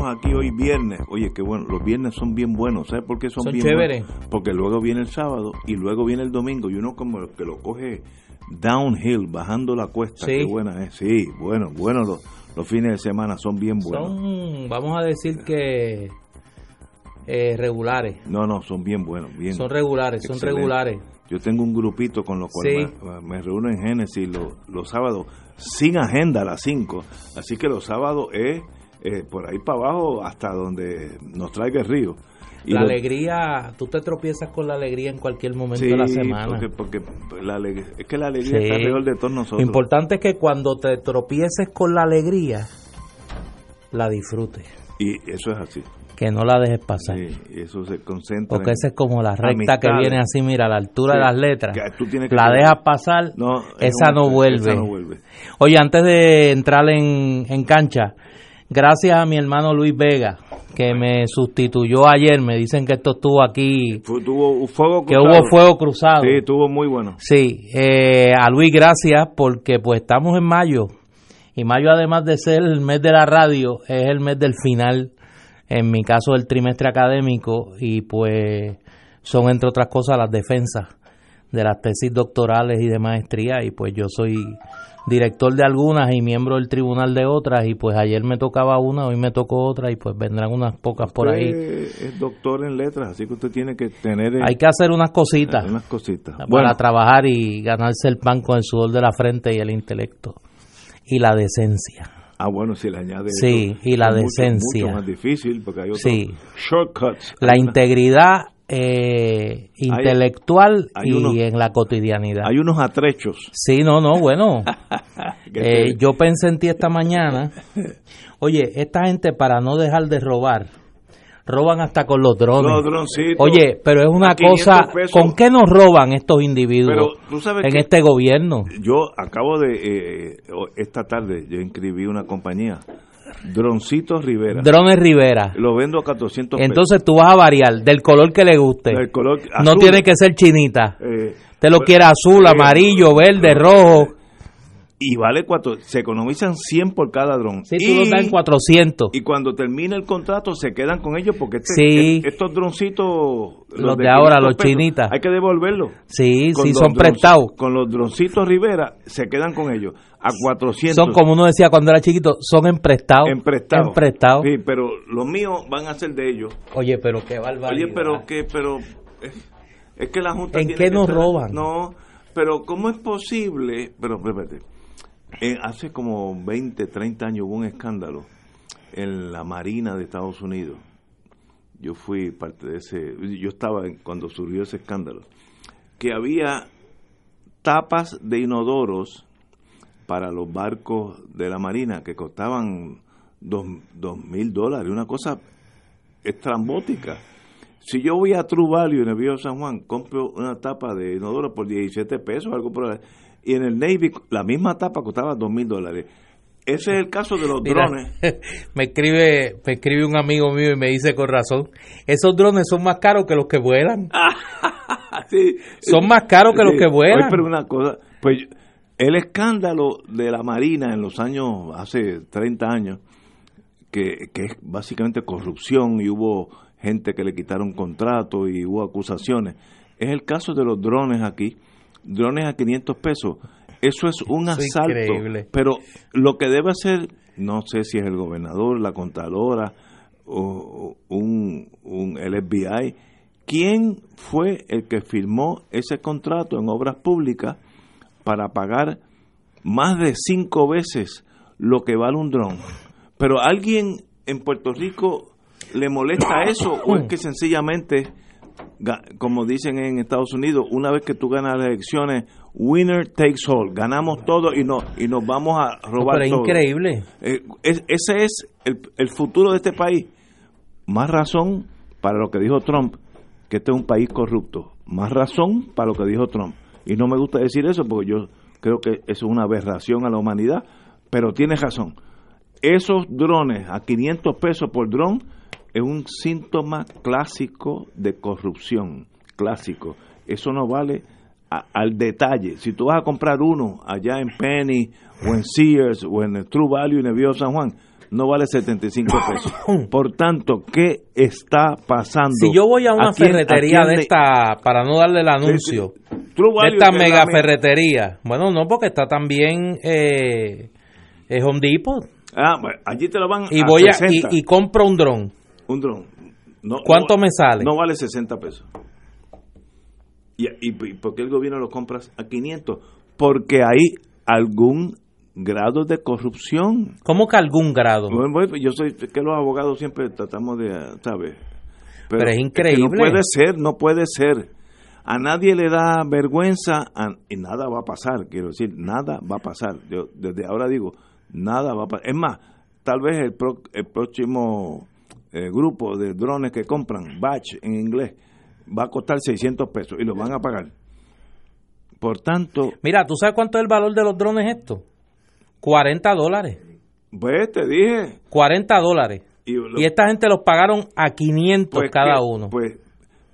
estamos aquí hoy viernes. Oye, qué bueno, los viernes son bien buenos. ¿Sabes por qué son, Son bien chéveres. buenos? Porque luego viene el sábado y luego viene el domingo y uno como que lo coge downhill, bajando la cuesta. Sí. Qué buena es. Sí, bueno, bueno, los, los fines de semana son bien buenos. Son, vamos a decir que eh, regulares. No, no, son bien buenos. Bien. Son regulares, son regulares. Yo tengo un grupito con los cuales Sí. me, me reúno en Génesis los, los sábados sin agenda a las 5. Así que los sábados es eh, por ahí para abajo hasta donde nos traiga el río. Y la lo- alegría, tú te tropiezas con la alegría en cualquier momento Sí, de la semana. Porque, porque la alegría- es que la alegría Sí. está alrededor de todos nosotros. Lo importante es que cuando te tropieces con la alegría, la disfrutes, Y eso es así. que no la dejes pasar. Sí, y eso se concentra. Porque esa es como la recta que viene así, mira, a la altura de las letras. que tú tienes que- La dejas pasar, No, es esa un- no vuelve. esa no vuelve. Oye, antes de entrar en, en cancha, gracias a mi hermano Luis Vega, que me sustituyó ayer. Me dicen que esto estuvo aquí, Fue- tuvo fuego que cruzado. hubo fuego cruzado. Sí, estuvo muy bueno. Sí, eh, a Luis gracias porque pues estamos en mayo y mayo además de ser el mes de la radio es el mes del final, en mi caso del trimestre académico y pues son entre otras cosas las defensas de las tesis doctorales y de maestría y pues yo soy director de algunas y miembro del tribunal de otras y pues ayer me tocaba una, hoy me tocó otra y pues vendrán unas pocas por ahí. Usted es doctor en letras, así que usted tiene que tener Hay que hacer unas cositas. unas cositas. para Bueno, trabajar y ganarse el pan con el sudor de la frente y el intelecto y la decencia. ah, bueno, si le añade Sí, eso, y la es decencia. Mucho, más difícil porque hay otros Sí. shortcuts. La integridad eh, intelectual hay y unos- en la cotidianidad. Hay unos atrechos. Sí, no, no, bueno. Eh, yo pensé en ti esta mañana. Oye, esta gente para no dejar de robar, roban hasta con los drones. Los. Oye, pero es una a 500 cosa, pesos. ¿con qué nos roban estos individuos Pero tú sabes en que este gobierno? yo acabo de, eh, esta tarde, yo inscribí una compañía, Droncitos Rivera. Drones Rivera. Lo vendo a 400 pesos. Entonces tú vas a variar del color que le guste. Del color no tiene que ser chinita. Eh, Te lo pues, quiere azul, eh, amarillo, verde, rojo. Y vale cuatro, se economizan 100 por cada dron. Sí, tú y, das en 400. y cuando termine el contrato se quedan con ellos porque este- Sí. estos droncitos, Los de ahora, 500 los pesos, chinitas. hay que devolverlos. Sí, Con sí, son prestados. Con los droncitos Rivera se quedan con ellos a 400. Son como uno decía cuando era chiquito, son emprestados. emprestados. Emprestados. Sí, pero los míos van a ser de ellos. Oye, pero qué barbaridad. Oye, pero que, pero es, es que la Junta ¿En tiene qué que nos roban? No, pero ¿cómo es posible? Pero, espérate, eh, hace como 20, 30 años hubo un escándalo en la Marina de Estados Unidos. Yo fui parte de ese, yo estaba en- cuando surgió ese escándalo, que había tapas de inodoros para los barcos de la Marina que costaban dos, dos mil dólares, una cosa estrambótica. Si yo voy a True Value en el Viejo San Juan, compro una tapa de inodoro por 17 pesos, algo por y en el Navy la misma tapa costaba dos mil dólares. Ese es el caso de los Mira, drones. me escribe me escribe un amigo mío y me dice con razón, esos drones son más caros que los que vuelan. Sí. Son más caros que los que vuelan. Pero una cosa, pues el escándalo de la Marina en los años, hace 30 años, que, que es básicamente corrupción y hubo gente que le quitaron contrato y hubo acusaciones, es el caso de los drones aquí, drones a 500 pesos. Eso es un Eso asalto. increíble. Pero lo que debe hacer, no sé si es el gobernador, la contadora o, un, un el FBI, ¿quién fue el que firmó ese contrato en obras públicas para pagar más de cinco veces lo que vale un dron? Pero alguien en Puerto Rico le molesta eso o es que sencillamente como dicen en Estados Unidos, una vez que tú ganas las elecciones winner takes all, ganamos todo y, no, y nos vamos a robar Pero todo. increíble. Eh, es- ese es el, el futuro de este país. Más razón para lo que dijo Trump, que este es un país corrupto. Más razón para lo que dijo Trump. Y no me gusta decir eso porque yo creo que eso es una aberración a la humanidad, pero tiene razón. Esos drones a 500 pesos por dron es un síntoma clásico de corrupción, clásico. Eso no vale a- al detalle. Si tú vas a comprar uno allá en Penny o en Sears o en el True Value en el Viejo San Juan, no vale 75 pesos. Por tanto, ¿qué está pasando? Si yo voy a una quién- ferretería de esta, para no darle el anuncio, Sí, sí. True de esta es mega me- ferretería, bueno, no, porque está también eh, eh, Home Depot, Ah, bueno, allí te lo van y a voy a, 60. y, y compro un dron. Un dron. No, ¿Cuánto no- me sale? No vale 60 pesos. ¿Y, y, y por qué el gobierno lo compras a 500? Porque hay algún grado de corrupción. ¿Cómo que algún grado? Bueno, bueno, yo soy que los abogados siempre tratamos de, ¿sabes? Pero es que increíble. no puede ser, no puede ser. A nadie le da vergüenza a- y nada va a pasar, quiero decir, nada va a pasar. Yo desde ahora digo, nada va a pasar. Es más, tal vez el, pro- el próximo eh, grupo de drones que compran, batch en inglés, va a costar 600 pesos y lo van a pagar. Por tanto, Mira, ¿tú sabes cuánto es el valor de los drones estos? 40 dólares. pues te dije. 40 dólares. Y, lo- Y esta gente los pagaron a 500 pues cada que- uno. Pues,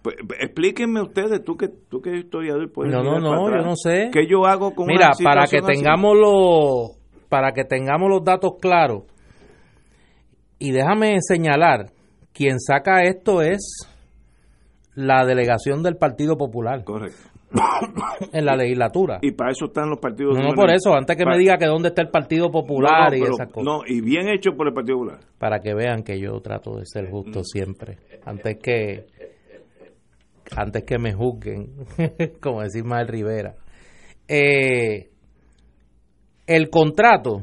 pues, explíquenme ustedes, tú que tú que historiador, puedes No, no, no, atrás. yo no sé. ¿Qué yo hago con Mira, una para que así? tengamos los para que tengamos los datos claros y déjame señalar, quien saca esto es la delegación del Partido Popular Correcto. en la legislatura. Y para eso están los partidos. No, no por eso, antes que me diga que dónde está el Partido Popular No, no, y pero- esas cosas. No, y bien hecho por el Partido Popular. Para que vean que yo trato de ser justo siempre, antes que antes que me juzguen, como decir Mael Rivera. Eh, el contrato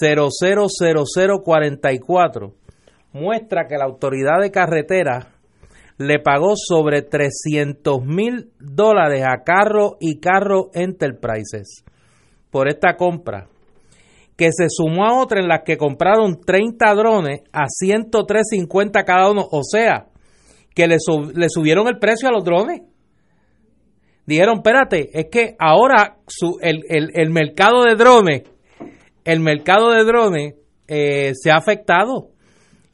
2018-000044 muestra que la autoridad de carretera le pagó sobre 300 mil dólares a Carro y Carro Enterprises por esta compra, que se sumó a otra en las que compraron 30 drones a 103.50 cada uno, o sea, que le, sub- le subieron el precio a los drones. Dijeron, espérate, es que ahora su- el mercado de drones, el mercado de drones eh, se ha afectado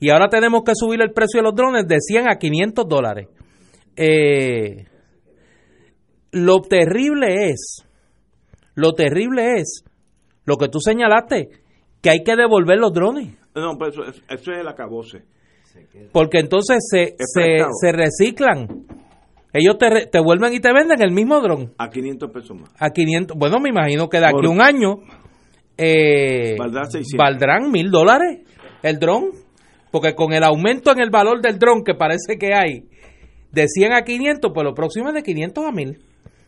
y ahora tenemos que subir el precio de los drones de 100 a 500 dólares. Eh, lo terrible es, lo terrible es lo que tú señalaste, que hay que devolver los drones, No, pero eso, eso es el acabose. porque entonces se, se, se reciclan. Ellos te, re- te vuelven y te venden el mismo dron A 500 pesos más. a 500. Bueno, me imagino que de aquí Por- a un año eh, Valdrá 600. valdrán mil dólares el dron, porque con el aumento en el valor del dron que parece que hay de 100 a 500, pues lo próximo es de 500 a 1000.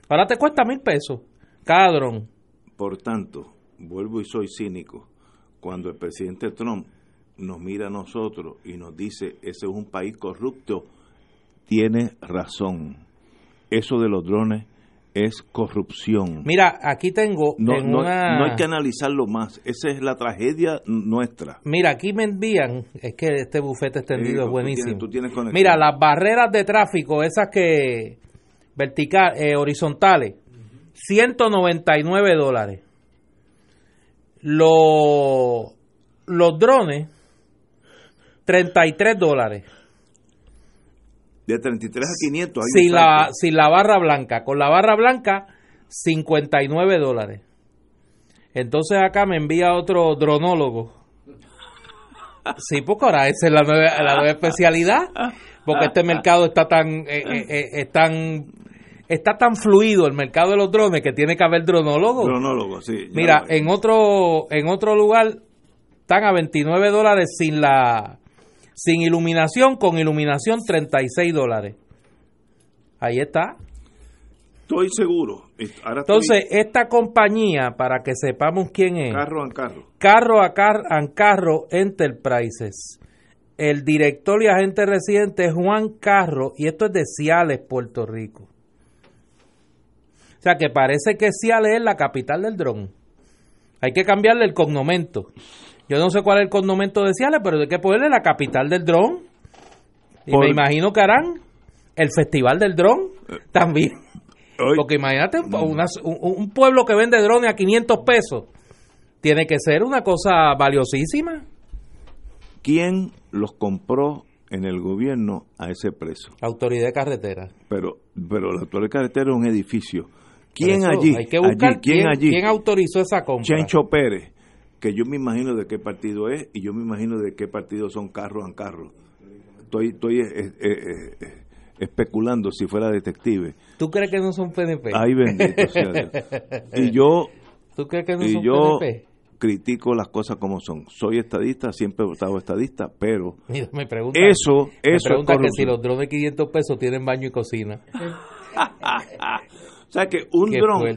Ahora te cuesta mil pesos cada dron. Por tanto, vuelvo y soy cínico. Cuando el presidente Trump nos mira a nosotros y nos dice, ese es un país corrupto, tiene razón. Eso de los drones es corrupción. Mira, aquí tengo No, en no- una... no hay que analizarlo más. Esa es la tragedia nuestra. Mira, aquí me envían, es que este bufete extendido Sí, es tú buenísimo. tienes- tú tienes conexión. Mira, las barreras de tráfico, esas que vertical, eh, horizontales, 199 dólares. Los, los drones, 33 dólares. De 33 a 500. hay Sin un la, sin la barra blanca. Con la barra blanca, 59 dólares. Entonces acá me envía otro dronólogo. Sí, porque ahora esa es la nueva, la nueva especialidad. Porque este mercado está tan, eh, eh, eh, es tan- está tan fluido el mercado de los drones que tiene que haber dronólogos. Cronólogo, sí. Mira, en otro, en otro lugar están a 29 dólares sin la sin iluminación, con iluminación 36 dólares. Ahí está. Estoy seguro. Ahora estoy Entonces, esta compañía, para que sepamos quién es, carro a carro. Carro a Car and Carro Enterprises. El director y agente residente es Juan Carro, y esto es de Ciales, Puerto Rico. sea que parece que Ciales es la capital del dron. Hay que cambiarle el cognomento. Yo no sé cuál es el cognomento de Ciales, pero hay que ponerle la capital del dron. Y me imagino que harán el festival del dron también. Porque imagínate un, pueblo que vende drones a 500 pesos. Tiene que ser una cosa valiosísima. ¿Quién los compró en el gobierno a ese precio? Autoridad de carretera. Pero, pero la autoridad de carretera es un edificio. ¿Quién allí? Hay que buscar ¿quién, allí? ¿Quién autorizó esa compra? Chencho Pérez, que yo me imagino de qué partido es y yo me imagino de qué partido son carro a carro. Estoy, estoy eh, eh, eh, especulando si fuera detective. ¿Tú crees que no son PNP? Ay, bendito sea Dios. Y yo, ¿Tú crees que no y son yo critico las cosas como son. Soy estadista, siempre he estado estadista, pero Mira, me pregunta, eso, me eso pregunta que si los drones de 500 pesos tienen baño y cocina. o sea que un dron,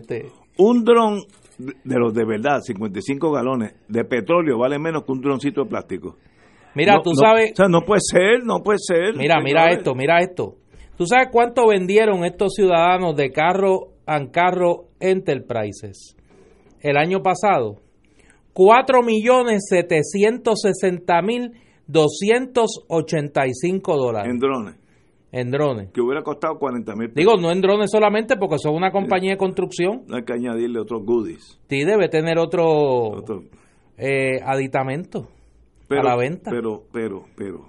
un dron de los de verdad, 55 galones de petróleo vale menos que un droncito de plástico. Mira, tú sabes. O sea, no puede ser, no puede ser. Mira, mira esto, mira esto. ¿Tú sabes cuánto vendieron estos ciudadanos de carro a carro Enterprises el año pasado? 4 millones 760 mil 285 dólares. En drones. En drones. Que hubiera costado 40 mil Digo, no en drones solamente porque son una compañía de construcción. No hay que añadirle otros goodies. Sí, debe tener otro, Eh, aditamento a la venta. Pero, pero, pero,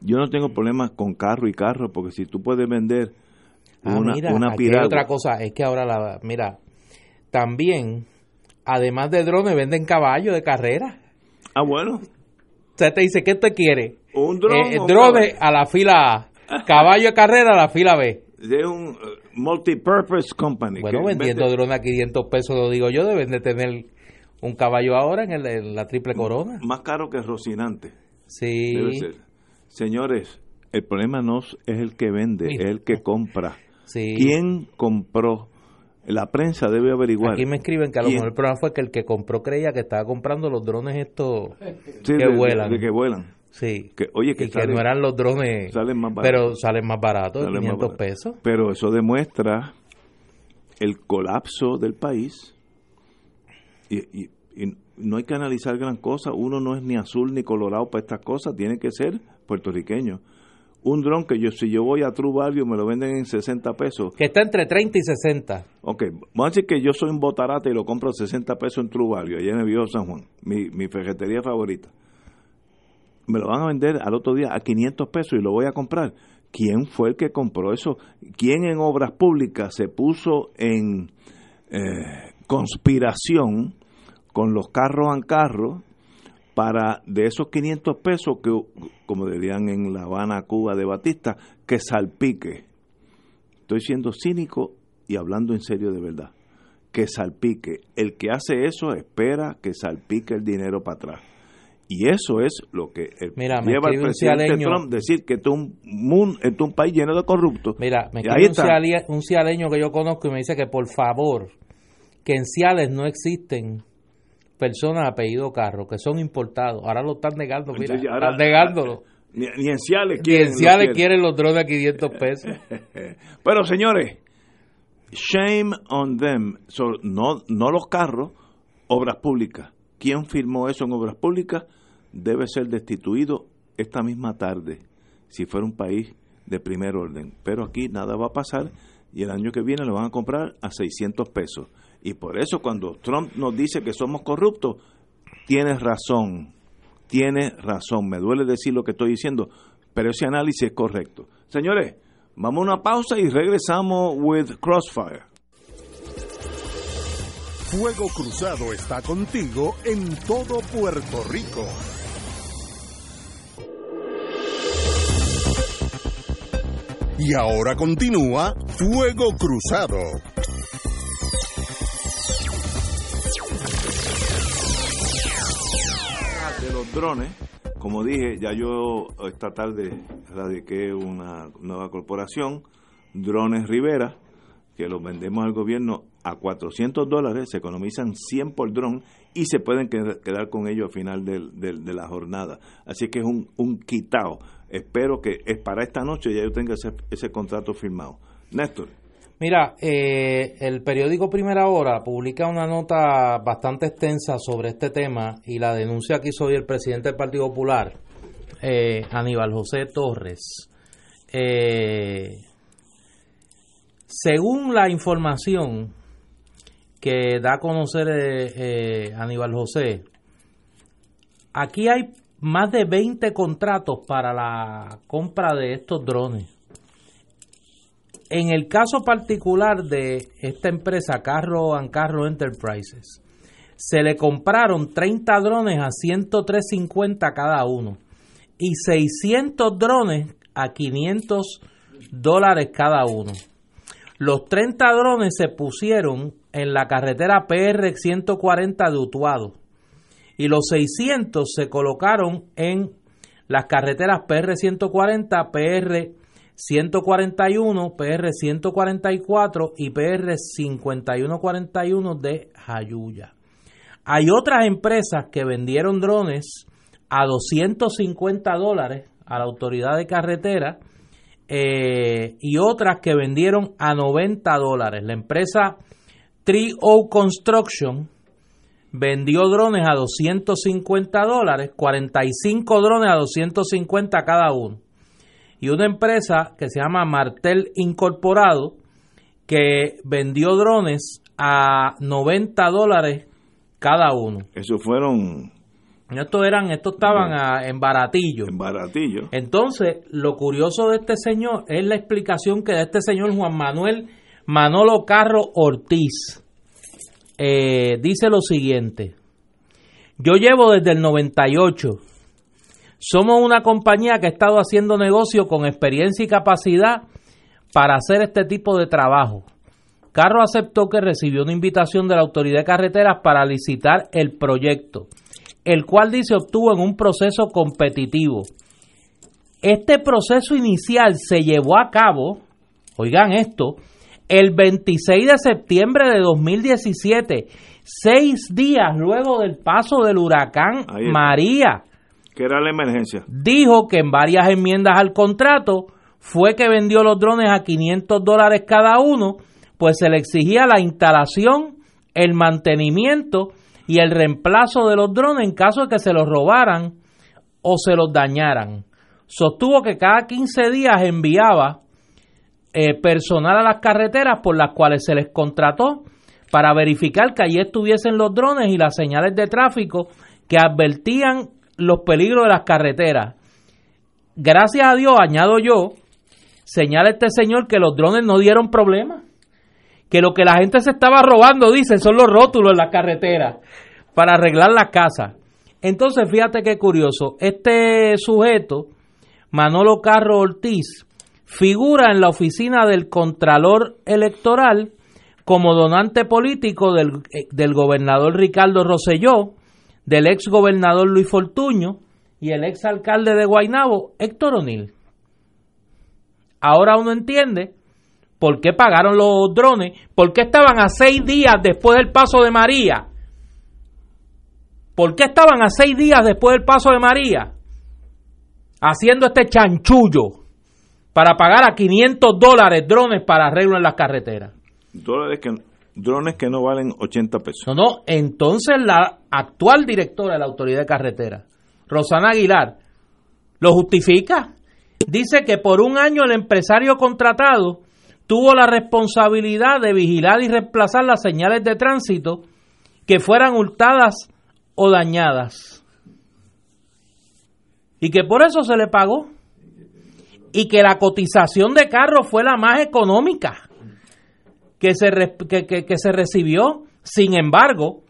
yo no tengo problemas con carro y carro porque si tú puedes vender ah, una, mira, una otra cosa, es que ahora la, mira, también, además de drones, venden caballos de carrera. Ah, bueno. O sea, te dice, ¿qué te quiere? Un drone. Eh, drone a la fila A, caballo de carrera la fila B. De un uh, multipurpose company. Bueno, vendiendo drones a 500 pesos, lo digo yo, deben de tener un caballo ahora en, el, la triple corona. Más caro que Rocinante. Sí. Debe ser. Señores, el problema no es el que vende, es el que compra. Sí. ¿Quién compró? La prensa debe averiguar. Aquí me escriben que a lo mejor el problema fue que el que compró creía que estaba comprando los drones estos que vuelan. De, que vuelan. Sí. Que, oye, que, y que no eran los drones. Salen más baratos. Pero salen más baratos, 500 pesos. Pero eso demuestra el colapso del país y, no hay que analizar gran cosa, uno no es ni azul ni colorado para estas cosas, tiene que ser puertorriqueño. Un dron que yo, si yo voy a True Value, me lo venden en 60 pesos. Que está entre 30 y 60. Ok, vamos a decir que yo soy un botarate y lo compro a 60 pesos en True Value, allá en el Viejo San Juan, mi, mi ferretería favorita. Me lo van a vender al otro día a 500 pesos y lo voy a comprar. ¿Quién fue el que compró eso? ¿Quién en obras públicas se puso en eh, conspiración con los carros en carro para de esos 500 pesos que, como dirían en La Habana, Cuba de Batista, que salpique. Estoy siendo cínico y hablando en serio de verdad. Que salpique. El que hace eso espera que salpique el dinero para atrás. Y eso es lo que lleva al presidente Trump decir que esto es un, es un país lleno de corruptos. Mira, me escribe un, un cialeño que yo conozco y me dice que por favor, que en Ciales no existen personas apellido Carro que son importados. Ahora lo están negando, mira, están negándolo. Ni, en Ciales quieren, quieren los drones a 500 pesos. Pero señores, shame on them. no, no los carros, obras públicas. ¿Quién firmó eso en obras públicas? Debe ser destituido esta misma tarde, si fuera un país de primer orden. Pero aquí nada va a pasar y el año que viene lo van a comprar a 600 pesos. Y por eso cuando Trump nos dice que somos corruptos, tienes razón, tiene razón. Me duele decir lo que estoy diciendo, pero ese análisis es correcto. Señores, vamos a una pausa y regresamos with Crossfire. Fuego Cruzado está contigo en todo Puerto Rico. Y ahora continúa Fuego Cruzado. drones. Como dije, ya yo esta tarde radiqué una nueva corporación, Drones Rivera, que los vendemos al gobierno a 400 dólares, se economizan 100 por dron y se pueden quedar con ellos al final de la jornada. Así que es un, un quitado. Espero que es para esta noche ya yo tenga ese, ese contrato firmado. Néstor. Mira, eh, el periódico Primera Hora publica una nota bastante extensa sobre este tema y la denuncia que hizo hoy el presidente del Partido Popular, eh, Aníbal José Torres. Eh, según la información que da a conocer Aníbal José, aquí hay más de 20 contratos para la compra de estos drones en el caso particular de esta empresa, Carro and Carro Enterprises, se le compraron 30 drones a 103.50 cada uno y 600 drones a 500 dólares cada uno. Los 30 drones se pusieron en la carretera PR 140 de Utuado y los 600 se colocaron en las carreteras PR 140, PR 141, PR 144 y PR 5141 de Jayuya. Hay otras empresas que vendieron drones a 250 dólares a la autoridad de carretera eh, y otras que vendieron a 90 dólares. La empresa Trio Construction vendió drones a 250 dólares, 45 drones a 250 cada uno y una empresa que se llama Martel Incorporado que vendió drones a 90 dólares cada uno. Eso fueron... Estos eran, estos estaban en baratillo. En baratillo. Entonces, lo curioso de este señor es la explicación que da este señor Juan Manuel Manolo Carro Ortiz. Eh, dice lo siguiente. Yo llevo desde el 98 somos una compañía que ha estado haciendo negocio con experiencia y capacidad para hacer este tipo de trabajo. Carro aceptó que recibió una invitación de la Autoridad de Carreteras para licitar el proyecto, el cual dice obtuvo en un proceso competitivo. Este proceso inicial se llevó a cabo, oigan esto, el 26 de septiembre de 2017, seis días luego del paso del huracán María ¿Qué era la emergencia? Dijo que en varias enmiendas al contrato fue que vendió los drones a 500 dólares cada uno, pues se le exigía la instalación, el mantenimiento y el reemplazo de los drones en caso de que se los robaran o se los dañaran. Sostuvo que cada 15 días enviaba eh, personal a las carreteras por las cuales se les contrató para verificar que allí estuviesen los drones y las señales de tráfico que advertían los peligros de las carreteras. Gracias a Dios, añado yo, señala este señor que los drones no dieron problema. Que lo que la gente se estaba robando, dicen, son los rótulos en las carreteras para arreglar la casa. Entonces, fíjate qué curioso. Este sujeto, Manolo Carro Ortiz, figura en la oficina del Contralor Electoral como donante político del, eh, del gobernador Ricardo Rosselló, del ex gobernador Luis Fortuño y el ex alcalde de Guaynabo, Héctor O'Neill. Ahora uno entiende por qué pagaron los drones, por qué estaban a seis días después del paso de María. ¿Por qué estaban a seis días después del paso de María? Haciendo este chanchullo para pagar a 500 dólares drones para arreglo en las carreteras. Dólares que drones que no valen 80 pesos. No, no, entonces la actual directora de la Autoridad de Carretera, Rosana Aguilar, lo justifica. Dice que por un año el empresario contratado tuvo la responsabilidad de vigilar y reemplazar las señales de tránsito que fueran hurtadas o dañadas. Y que por eso se le pagó. Y que la cotización de carro fue la más económica que se, que, se recibió. Sin embargo,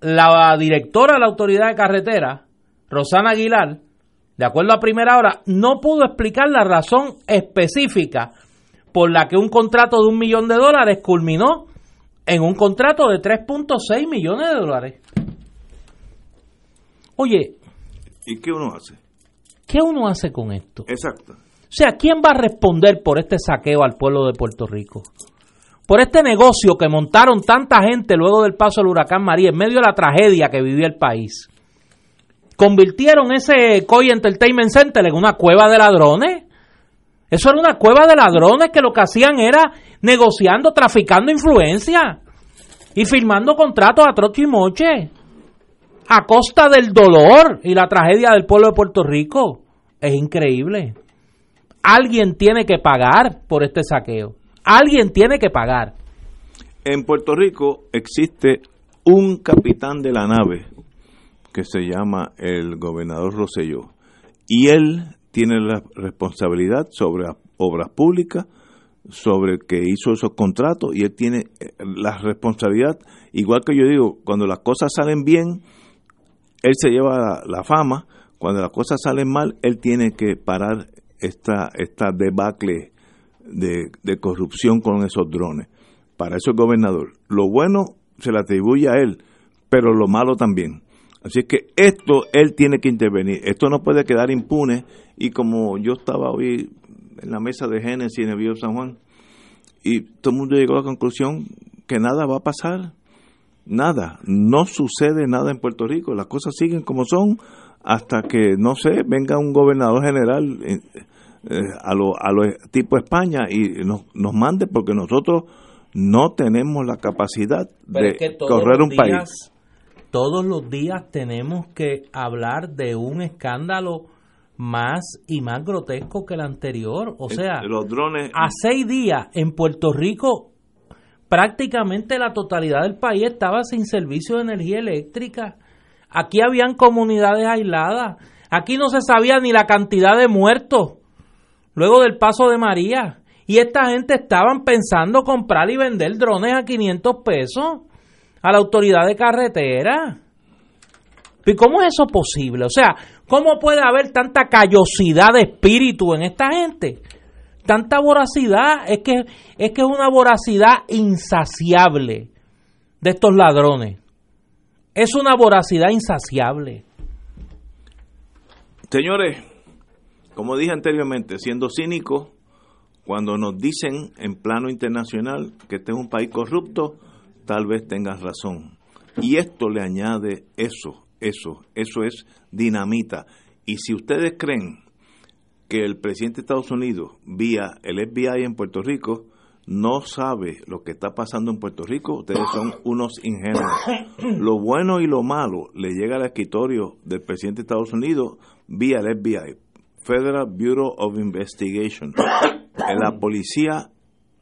la directora de la Autoridad de Carretera, Rosana Aguilar, de acuerdo a primera hora, no pudo explicar la razón específica por la que un contrato de un millón de dólares culminó en un contrato de 3.6 millones de dólares. Oye. ¿Y qué uno hace? ¿Qué uno hace con esto? Exacto. O sea, ¿quién va a responder por este saqueo al pueblo de Puerto Rico? Por este negocio que montaron tanta gente luego del paso del huracán María, en medio de la tragedia que vivía el país. Convirtieron ese COI Entertainment Center en una cueva de ladrones. Eso era una cueva de ladrones que lo que hacían era negociando, traficando influencia y firmando contratos a troche y moche a costa del dolor y la tragedia del pueblo de Puerto Rico. Es increíble. Alguien tiene que pagar por este saqueo. Alguien tiene que pagar. En Puerto Rico existe un capitán de la nave que se llama el gobernador Roselló y él tiene la responsabilidad sobre obras públicas, sobre el que hizo esos contratos y él tiene eh, la responsabilidad, igual que yo digo, cuando las cosas salen bien, él se lleva la, fama, cuando las cosas salen mal, él tiene que parar esta, esta debacle de, de corrupción con esos drones. Para eso el gobernador. Lo bueno se le atribuye a él, pero lo malo también. Así que esto él tiene que intervenir. Esto no puede quedar impune. Y como yo estaba hoy en la mesa de Génesis en el Vío San Juan, y todo el mundo llegó a la conclusión que nada va a pasar. Nada. No sucede nada en Puerto Rico. Las cosas siguen como son hasta que, no sé, venga un gobernador general eh, eh, a lo, a lo tipo España y nos, nos mande porque nosotros no tenemos la capacidad de correr un país todos los días tenemos que hablar de un escándalo más y más grotesco que el anterior. O sea, los drones... a seis días en Puerto Rico prácticamente la totalidad del país estaba sin servicio de energía eléctrica. Aquí habían comunidades aisladas. Aquí no se sabía ni la cantidad de muertos luego del paso de María. Y esta gente estaban pensando comprar y vender drones a 500 pesos a la autoridad de carretera. ¿Y cómo es eso posible? O sea, ¿cómo puede haber tanta callosidad de espíritu en esta gente? Tanta voracidad, es que es que es una voracidad insaciable de estos ladrones. Es una voracidad insaciable. Señores, como dije anteriormente, siendo cínico, cuando nos dicen en plano internacional que este es un país corrupto, tal vez tengas razón. Y esto le añade eso, eso, eso es dinamita. Y si ustedes creen que el presidente de Estados Unidos, vía el FBI en Puerto Rico, no sabe lo que está pasando en Puerto Rico, ustedes son unos ingenuos. Lo bueno y lo malo le llega al escritorio del presidente de Estados Unidos vía el FBI, Federal Bureau of Investigation, la Policía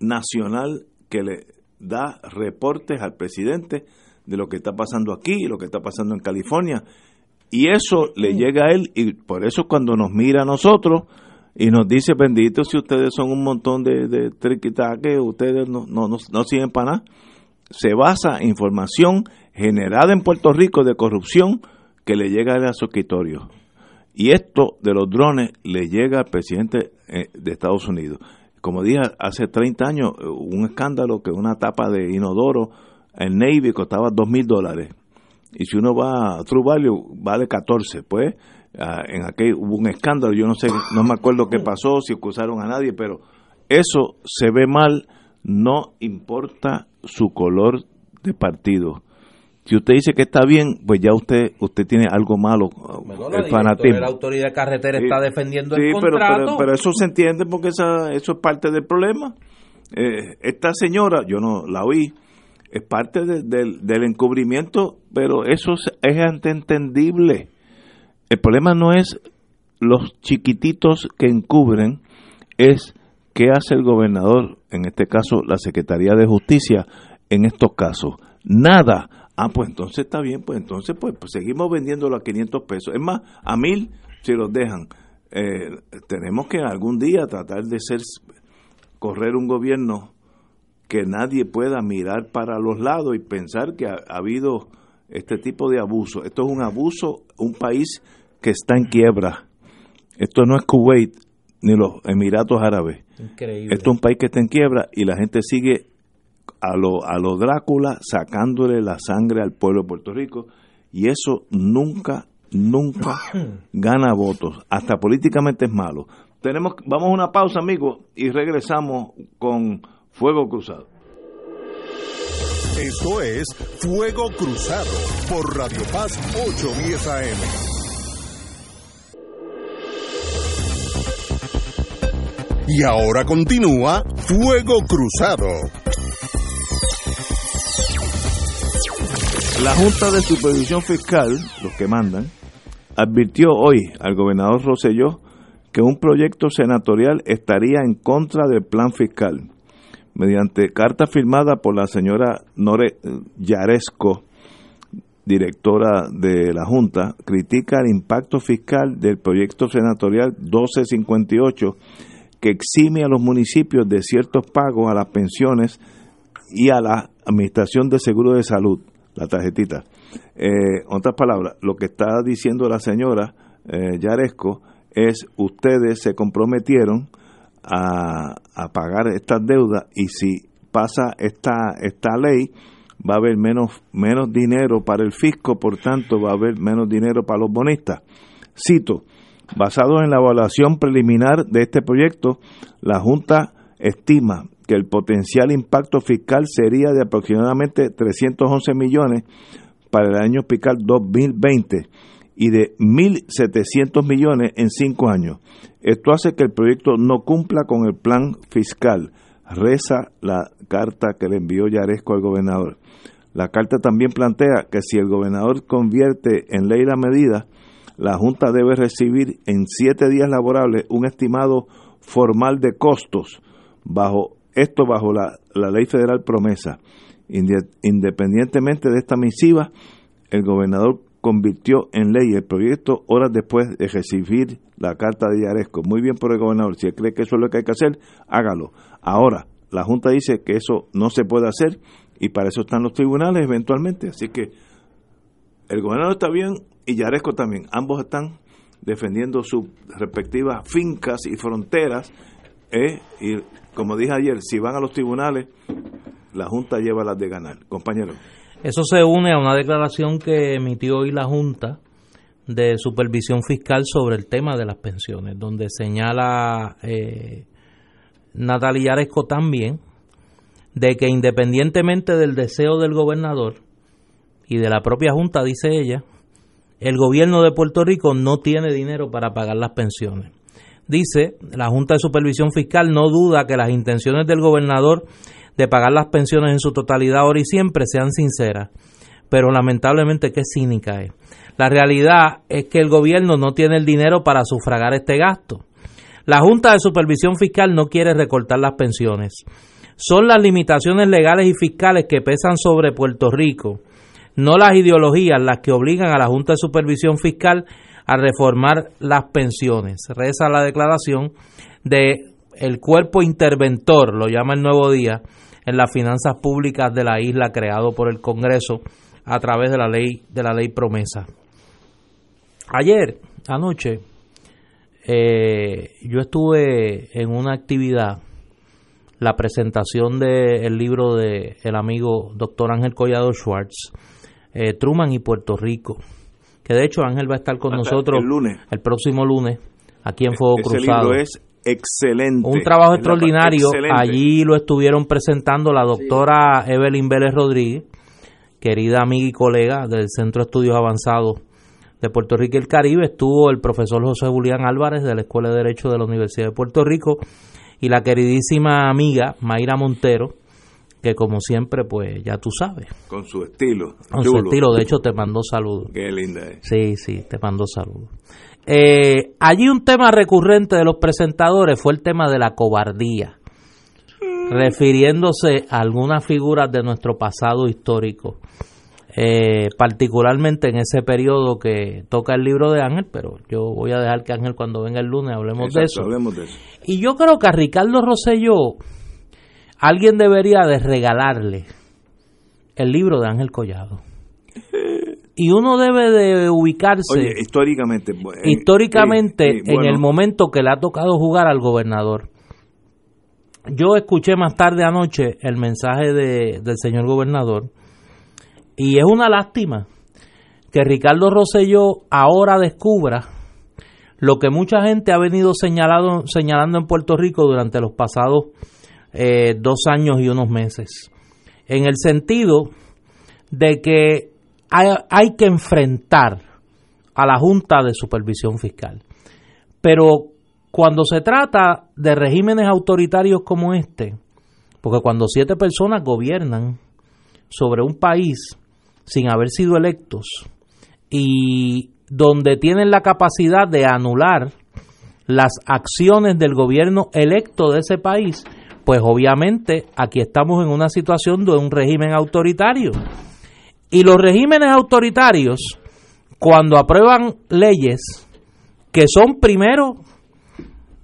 Nacional que le da reportes al presidente de lo que está pasando aquí, lo que está pasando en California. Y eso le llega a él y por eso cuando nos mira a nosotros y nos dice, bendito si ustedes son un montón de, de triquitaques, ustedes no, no, no, siguen para nada. Se basa en información generada en Puerto Rico de corrupción que le llega a su escritorio. Y esto de los drones le llega al presidente eh, de Estados Unidos como dije, hace 30 años un escándalo que una tapa de inodoro en Navy costaba dos mil dólares. Y si uno va a True Value, vale 14. Pues ah, en aquel hubo un escándalo, yo no sé, no me acuerdo qué pasó, si acusaron a nadie, pero eso se ve mal, no importa su color de partido. Si usted dice que está bien, pues ya usted usted tiene algo malo. el fanatismo. La autoridad carretera está defendiendo el contrato. Pero, pero, eso se entiende porque esa, eso es parte del problema. Eh, esta señora, yo no la oí, es parte del encubrimiento, pero eso es, es entendible. El problema no es los chiquititos que encubren, es qué hace el gobernador, en este caso la Secretaría de Justicia, en estos casos. Nada Ah, pues entonces está bien, pues entonces pues, pues seguimos vendiéndolo a 500 pesos. Es más, a mil si los dejan. Eh, tenemos que algún día tratar de ser correr un gobierno que nadie pueda mirar para los lados y pensar que ha, habido este tipo de abuso. Esto es un abuso, un país que está en quiebra. Esto no es Kuwait ni los Emiratos Árabes. Increíble. Esto es un país que está en quiebra y la gente sigue a lo, a lo Drácula sacándole la sangre al pueblo de Puerto Rico y eso nunca, nunca gana votos, hasta políticamente es malo. Tenemos, vamos a una pausa, amigos, y regresamos con Fuego Cruzado. Esto es Fuego Cruzado por Radio Paz 810 AM. Y ahora continúa Fuego Cruzado. La Junta de Supervisión Fiscal, los que mandan, advirtió hoy al gobernador Roselló que un proyecto senatorial estaría en contra del plan fiscal. Mediante carta firmada por la señora Nore Yaresco, directora de la Junta, critica el impacto fiscal del proyecto senatorial 1258 que exime a los municipios de ciertos pagos a las pensiones y a la Administración de Seguro de Salud, la tarjetita. Eh, otras palabras, lo que está diciendo la señora eh, Yaresco es ustedes se comprometieron a, a pagar estas deudas y si pasa esta, esta ley, va a haber menos, menos dinero para el fisco, por tanto va a haber menos dinero para los bonistas. Cito, basado en la evaluación preliminar de este proyecto, la Junta estima que el potencial impacto fiscal sería de aproximadamente 311 millones para el año fiscal 2020 y de 1.700 millones en cinco años. Esto hace que el proyecto no cumpla con el plan fiscal. Reza la carta que le envió Yaresco al gobernador. La carta también plantea que si el gobernador convierte en ley la medida, la Junta debe recibir en siete días laborables un estimado formal de costos, bajo esto bajo la, la ley federal promesa. Independientemente de esta misiva, el gobernador convirtió en ley el proyecto horas después de recibir la carta de Yaresco. Muy bien por el gobernador, si él cree que eso es lo que hay que hacer, hágalo. Ahora, la Junta dice que eso no se puede hacer y para eso están los tribunales eventualmente. Así que el gobernador está bien y Yaresco también. Ambos están defendiendo sus respectivas fincas y fronteras. ¿eh? Y como dije ayer, si van a los tribunales, la Junta lleva las de ganar. Compañero. Eso se une a una declaración que emitió hoy la Junta de Supervisión Fiscal sobre el tema de las pensiones, donde señala eh, Natalia Yaresco también de que independientemente del deseo del gobernador y de la propia Junta, dice ella, el gobierno de Puerto Rico no tiene dinero para pagar las pensiones. Dice, la Junta de Supervisión Fiscal no duda que las intenciones del gobernador de pagar las pensiones en su totalidad ahora y siempre sean sinceras, pero lamentablemente qué cínica es. La realidad es que el gobierno no tiene el dinero para sufragar este gasto. La Junta de Supervisión Fiscal no quiere recortar las pensiones. Son las limitaciones legales y fiscales que pesan sobre Puerto Rico, no las ideologías las que obligan a la Junta de Supervisión Fiscal a reformar las pensiones. Reza la declaración de el cuerpo interventor, lo llama el Nuevo Día, en las finanzas públicas de la isla creado por el Congreso a través de la ley de la ley promesa. Ayer, anoche, eh, yo estuve en una actividad, la presentación del libro de el amigo doctor Ángel Collado Schwartz, eh, Truman y Puerto Rico, que de hecho Ángel va a estar con nosotros el, lunes. el próximo lunes aquí en Fuego Ese Cruzado. libro es excelente. Un trabajo extraordinario. excelente. Allí lo estuvieron presentando la doctora Evelyn Vélez Rodríguez, querida amiga y colega del Centro de Estudios Avanzados de Puerto Rico y el Caribe. Estuvo el profesor José Julián Álvarez de la Escuela de Derecho de la Universidad de Puerto Rico y la queridísima amiga Mayra Montero, que como siempre, pues ya tú sabes, Con su estilo. con su estilo, de hecho te mandó saludos. Qué linda es. Sí, sí, te mando saludos. Eh, allí un tema recurrente de los presentadores fue el tema de la cobardía, refiriéndose a algunas figuras de nuestro pasado histórico, eh, particularmente en ese periodo que toca el libro de Ángel, pero yo voy a dejar que Ángel cuando venga el lunes hablemos de eso. Hablemos de eso. Y yo creo que a Ricardo Rosselló alguien debería de regalarle el libro de Ángel Collado. Y uno debe de ubicarse Oye, históricamente. eh, históricamente en el momento que le ha tocado jugar al gobernador. Yo escuché más tarde anoche el mensaje de- del señor gobernador y es una lástima que Ricardo Rosselló ahora descubra lo que mucha gente ha venido señalado, señalando en Puerto Rico durante los pasados eh, dos años y unos meses. En el sentido de que hay, hay que enfrentar a la Junta de Supervisión Fiscal. Pero cuando se trata de regímenes autoritarios como este, porque cuando siete personas gobiernan sobre un país sin haber sido electos y donde tienen la capacidad de anular las acciones del gobierno electo de ese país, pues obviamente aquí estamos en una situación de un régimen autoritario. Y los regímenes autoritarios, cuando aprueban leyes que son primero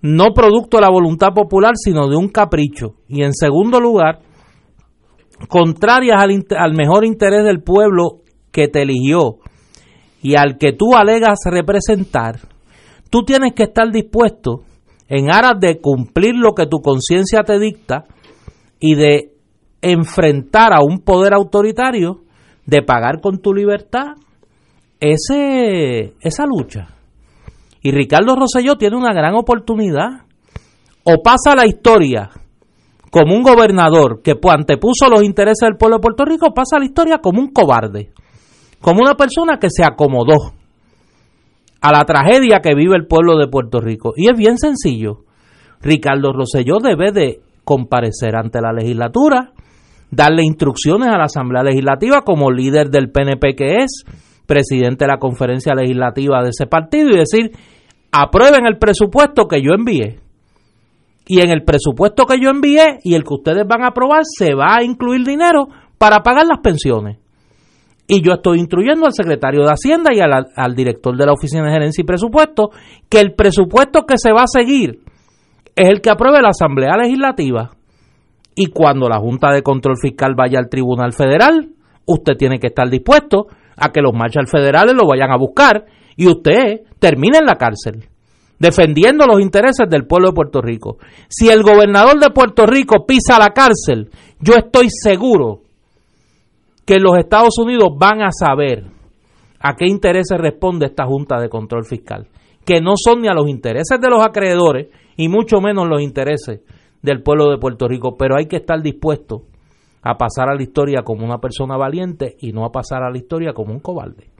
no producto de la voluntad popular, sino de un capricho, y en segundo lugar, contrarias al, al mejor interés del pueblo que te eligió y al que tú alegas representar, tú tienes que estar dispuesto en aras de cumplir lo que tu conciencia te dicta y de enfrentar a un poder autoritario, de pagar con tu libertad ese, esa lucha. Y Ricardo Rosselló tiene una gran oportunidad. O pasa la historia como un gobernador que antepuso los intereses del pueblo de Puerto Rico, pasa la historia como un cobarde, como una persona que se acomodó a la tragedia que vive el pueblo de Puerto Rico. Y es bien sencillo. Ricardo Rosselló debe de comparecer ante la legislatura, darle instrucciones a la Asamblea Legislativa como líder del PNP que es, presidente de la conferencia legislativa de ese partido y decir, aprueben el presupuesto que yo envié. Y en el presupuesto que yo envié y el que ustedes van a aprobar se va a incluir dinero para pagar las pensiones. Y yo estoy instruyendo al secretario de Hacienda y al, director de la Oficina de Gerencia y Presupuesto que el presupuesto que se va a seguir es el que apruebe la Asamblea Legislativa. Y cuando la Junta de Control Fiscal vaya al Tribunal Federal, usted tiene que estar dispuesto a que los marchas federales lo vayan a buscar y usted termine en la cárcel defendiendo los intereses del pueblo de Puerto Rico. Si el gobernador de Puerto Rico pisa la cárcel, yo estoy seguro que los Estados Unidos van a saber a qué intereses responde esta Junta de Control Fiscal, que no son ni a los intereses de los acreedores y mucho menos los intereses del pueblo de Puerto Rico, pero hay que estar dispuesto a pasar a la historia como una persona valiente y no a pasar a la historia como un cobarde.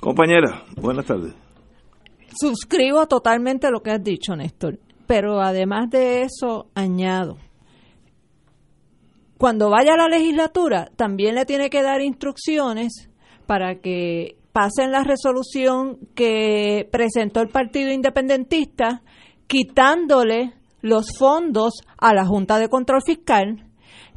Compañera, buenas tardes. Suscribo totalmente lo que has dicho, Néstor, pero además de eso añado cuando vaya a la legislatura, también le tiene que dar instrucciones para que pasen la resolución que presentó el Partido Independentista, quitándole los fondos a la Junta de Control Fiscal,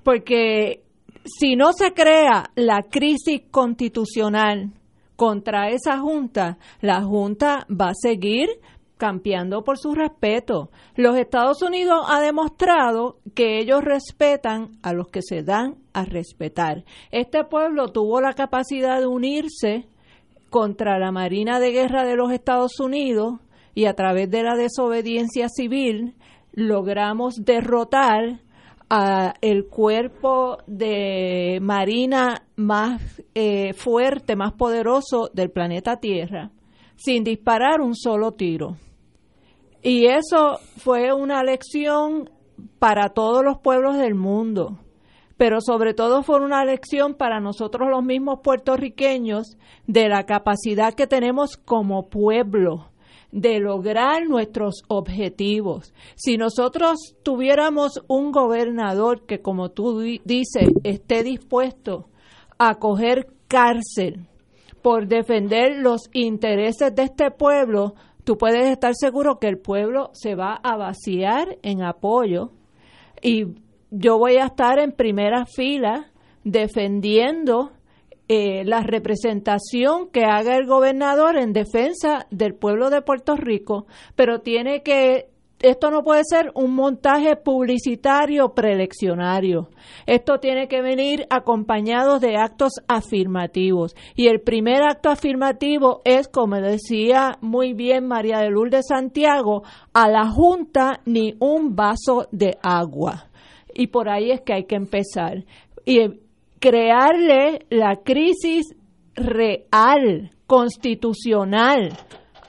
porque si no se crea la crisis constitucional contra esa Junta, la Junta va a seguir campeando por su respeto. Los Estados Unidos ha demostrado que ellos respetan a los que se dan a respetar. Este pueblo tuvo la capacidad de unirse contra la Marina de Guerra de los Estados Unidos y a través de la desobediencia civil logramos derrotar a el cuerpo de marina más eh, fuerte, más poderoso del planeta Tierra, sin disparar un solo tiro. Y eso fue una lección para todos los pueblos del mundo, pero sobre todo fue una lección para nosotros los mismos puertorriqueños de la capacidad que tenemos como pueblo de lograr nuestros objetivos. Si nosotros tuviéramos un gobernador que, como tú dices, esté dispuesto a coger cárcel por defender los intereses de este pueblo, tú puedes estar seguro que el pueblo se va a vaciar en apoyo. Y yo voy a estar en primera fila defendiendo eh, la representación que haga el gobernador en defensa del pueblo de Puerto Rico, pero tiene que esto no puede ser un montaje publicitario preeleccionario. Esto tiene que venir acompañado de actos afirmativos. Y el primer acto afirmativo es, como decía muy bien María de Lourdes Santiago, a la Junta ni un vaso de agua. Y por ahí es que hay que empezar. Y crearle la crisis real, constitucional,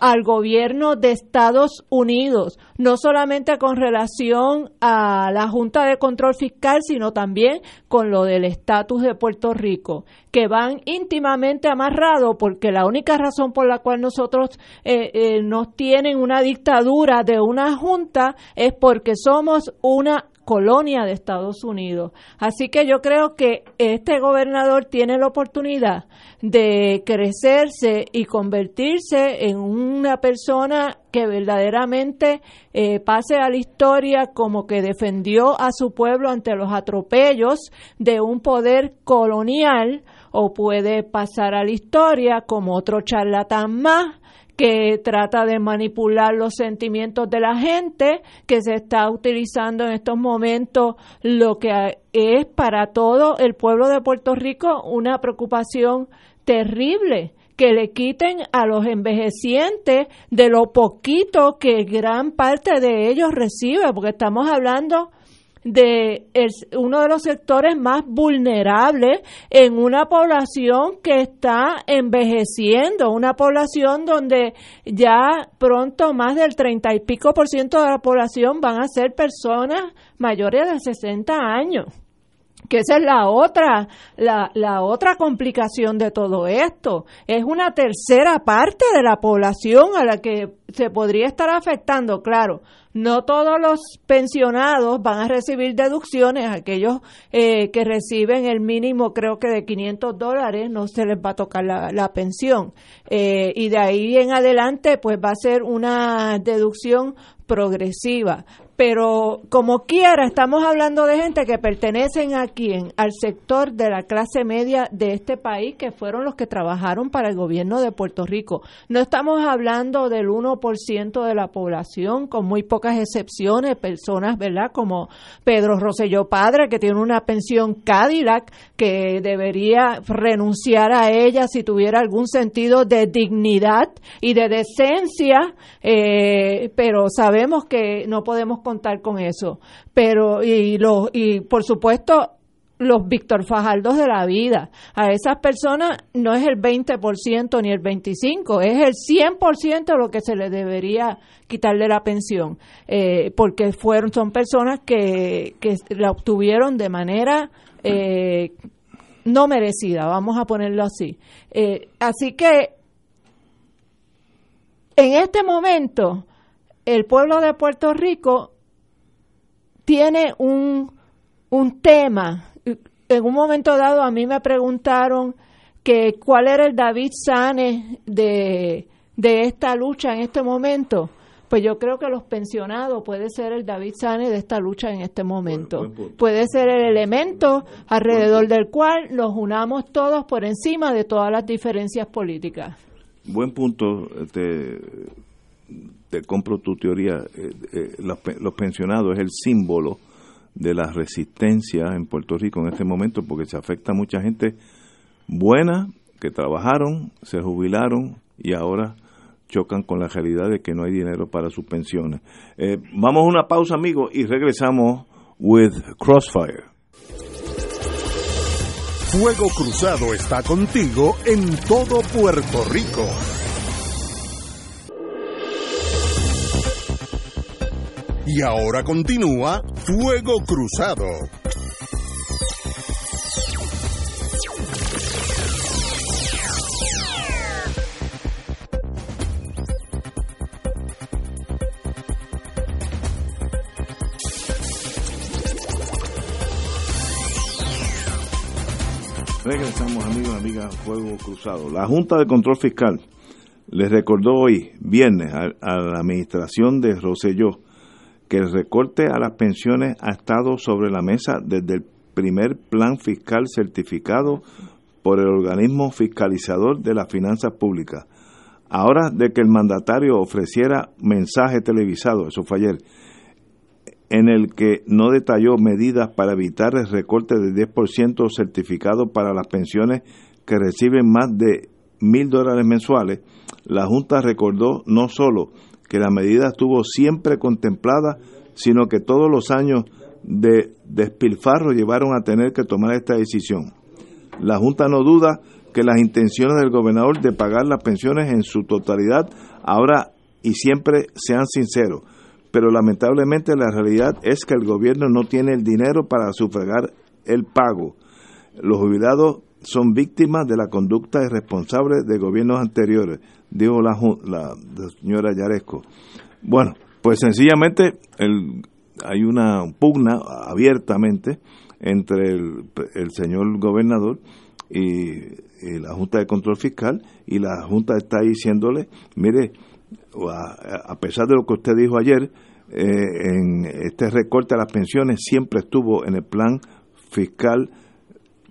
al gobierno de Estados Unidos, no solamente con relación a la Junta de Control Fiscal, sino también con lo del estatus de Puerto Rico, que van íntimamente amarrados porque la única razón por la cual nosotros eh, eh, nos tienen una dictadura de una junta es porque somos una colonia de Estados Unidos. Así que yo creo que este gobernador tiene la oportunidad de crecerse y convertirse en una persona que verdaderamente eh, pase a la historia como que defendió a su pueblo ante los atropellos de un poder colonial o puede pasar a la historia como otro charlatán más que trata de manipular los sentimientos de la gente, que se está utilizando en estos momentos lo que es para todo el pueblo de Puerto Rico una preocupación terrible que le quiten a los envejecientes de lo poquito que gran parte de ellos recibe, porque estamos hablando de uno de los sectores más vulnerables en una población que está envejeciendo, una población donde ya pronto más del treinta y pico por ciento de la población van a ser personas mayores de 60 años que esa es la otra, la, la, otra complicación de todo esto. Es una tercera parte de la población a la que se podría estar afectando, claro. No todos los pensionados van a recibir deducciones, aquellos eh, que reciben el mínimo creo que de 500 dólares no se les va a tocar la, la pensión. Eh, y de ahí en adelante pues va a ser una deducción progresiva pero como quiera estamos hablando de gente que pertenecen a quién, al sector de la clase media de este país que fueron los que trabajaron para el gobierno de Puerto Rico. No estamos hablando del 1% de la población, con muy pocas excepciones, personas, ¿verdad? Como Pedro Rosselló Padre, que tiene una pensión Cadillac, que debería renunciar a ella si tuviera algún sentido de dignidad y de decencia, eh, pero sabemos que no podemos contar con eso. Pero, y, los, y por supuesto, los Víctor Fajaldos de la vida. A esas personas no es el 20% ni el 25%, es el 100% lo que se les debería quitarle la pensión, eh, porque fueron son personas que, que la obtuvieron de manera eh, no merecida, vamos a ponerlo así. Eh, así que en este momento el pueblo de Puerto Rico tiene un, un tema. En un momento dado a mí me preguntaron que cuál era el David Sanes de, de esta lucha en este momento. Pues yo creo que los pensionados puede ser el David Sanes de esta lucha en este momento. puede ser el elemento alrededor del cual nos unamos todos por encima de todas las diferencias políticas. Buen punto. Este, te compro tu teoría, eh, eh, los, pensionados es el símbolo de la resistencia en Puerto Rico en este momento porque se afecta a mucha gente buena que trabajaron, se jubilaron y ahora chocan con la realidad de que no hay dinero para sus pensiones. Eh, vamos a una pausa, amigos, y regresamos with Crossfire. Fuego Cruzado está contigo en todo Puerto Rico. Y ahora continúa Fuego Cruzado. Regresamos amigos, amigas, Fuego Cruzado. La Junta de Control Fiscal les recordó hoy, viernes, a, a la administración de Roselló el recorte a las pensiones ha estado sobre la mesa desde el primer plan fiscal certificado por el organismo fiscalizador de las finanzas públicas. Ahora de que el mandatario ofreciera mensaje televisado, eso fue ayer, en el que no detalló medidas para evitar el recorte del 10% certificado para las pensiones que reciben más de mil dólares mensuales, la Junta recordó no solo que la medida estuvo siempre contemplada, sino que todos los años de despilfarro llevaron a tener que tomar esta decisión. La Junta no duda que las intenciones del gobernador de pagar las pensiones en su totalidad ahora y siempre sean sinceros. Pero lamentablemente la realidad es que el gobierno no tiene el dinero para sufragar el pago. Los jubilados son víctimas de la conducta irresponsable de gobiernos anteriores, dijo la, la, señora Yaresco. Bueno, pues sencillamente el, hay una pugna abiertamente entre el, señor gobernador y, la Junta de Control Fiscal y la Junta está diciéndole, mire, a, pesar de lo que usted dijo ayer, eh, en este recorte a las pensiones siempre estuvo en el plan fiscal,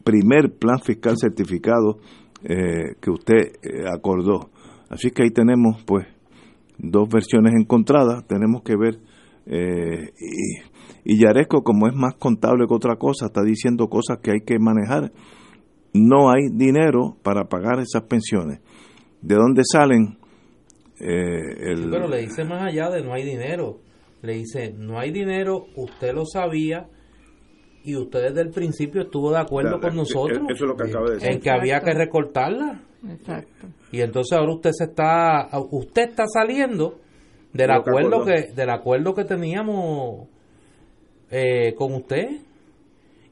primer plan fiscal certificado eh, que usted eh, acordó. Así que ahí tenemos pues dos versiones encontradas, tenemos que ver eh, y, y Yaresco, como es más contable que otra cosa, está diciendo cosas que hay que manejar. No hay dinero para pagar esas pensiones. ¿De dónde salen? Eh, pero le dice más allá de no hay dinero. Le dice, no hay dinero, usted lo sabía y usted desde el principio estuvo de acuerdo con nosotros en que había que recortarla. Exacto. Y entonces ahora usted se está, usted está saliendo del acuerdo que, del acuerdo que teníamos eh, con usted.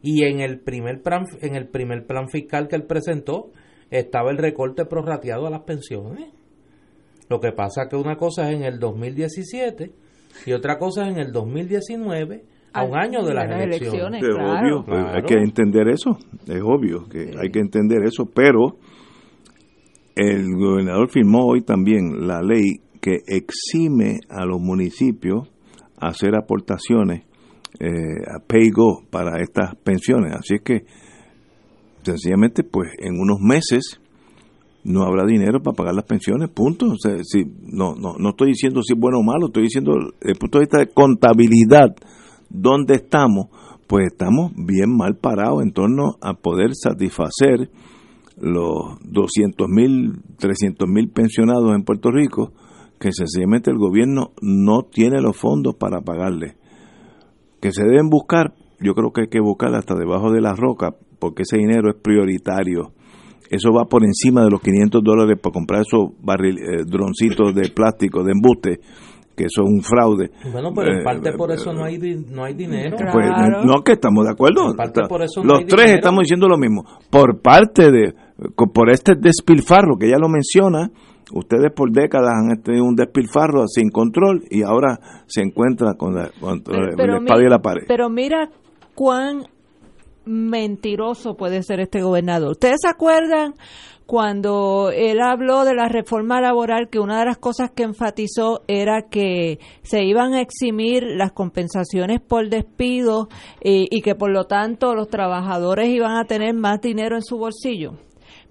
Y en el primer plan en el primer plan fiscal que él presentó estaba el recorte prorrateado a las pensiones. Lo que pasa que una cosa es en el 2017 y otra cosa es en el 2019 a un año de las, elecciones, obvio, pues, hay que entender eso es obvio que hay que entender eso pero el gobernador firmó hoy también la ley que exime a los municipios a hacer aportaciones eh, a PayGo para estas pensiones. Así es que, sencillamente, pues en unos meses no habrá dinero para pagar las pensiones, punto. Si, no, no, no estoy diciendo si es bueno o malo, estoy diciendo desde el punto de vista de contabilidad, dónde estamos, pues estamos bien mal parados en torno a poder satisfacer los 200 mil, 300 mil pensionados en Puerto Rico que sencillamente el gobierno no tiene los fondos para pagarle. Que se deben buscar, yo creo que hay que buscar hasta debajo de la roca, porque ese dinero es prioritario. Eso va por encima de los 500 dólares para comprar esos barril, eh, droncitos de plástico, de embuste, que eso es un fraude. Bueno, pero en eh, parte por eso no hay, no hay dinero. Pues, no, que estamos de acuerdo. los tres estamos diciendo lo mismo. Por parte de, por este despilfarro que ella lo menciona, ustedes por décadas han tenido un despilfarro sin control y ahora se encuentra con la, espada y la pared. Pero mira cuán mentiroso puede ser este gobernador. ¿Ustedes se acuerdan cuando él habló de la reforma laboral que una de las cosas que enfatizó era que se iban a eximir las compensaciones por despido y, y que por lo tanto los trabajadores iban a tener más dinero en su bolsillo?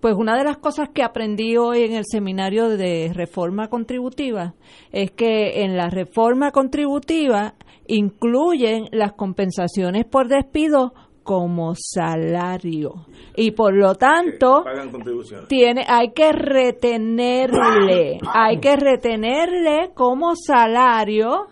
Pues una de las cosas que aprendí hoy en el seminario de reforma contributiva es que en la reforma contributiva incluyen las compensaciones por despido como salario. Y por lo tanto tiene hay que retenerle hay que retenerle como salario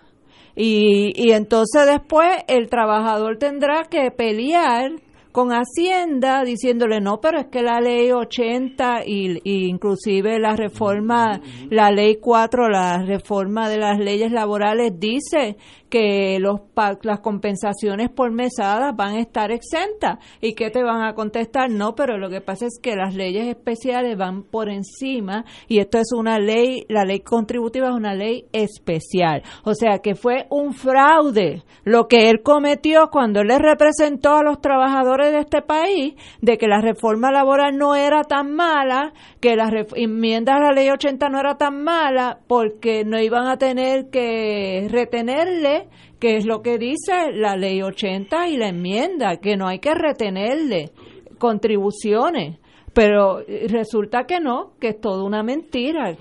y, y entonces después el trabajador tendrá que pelear con Hacienda diciéndole no, pero es que la ley 80 y, inclusive la reforma, la ley 4, la reforma de las leyes laborales dice que los las compensaciones por mesadas van a estar exentas y que te van a contestar no, pero lo que pasa es que las leyes especiales van por encima y esto es una ley, la ley contributiva es una ley especial. O sea que fue un fraude lo que él cometió cuando él le representó a los trabajadores de este país de que la reforma laboral no era tan mala, que las enmiendas a la ley 80 no era tan mala porque no iban a tener que retenerle que es lo que dice la ley 80 y la enmienda, que no hay que retenerle contribuciones. Pero resulta que no, que es todo una mentira.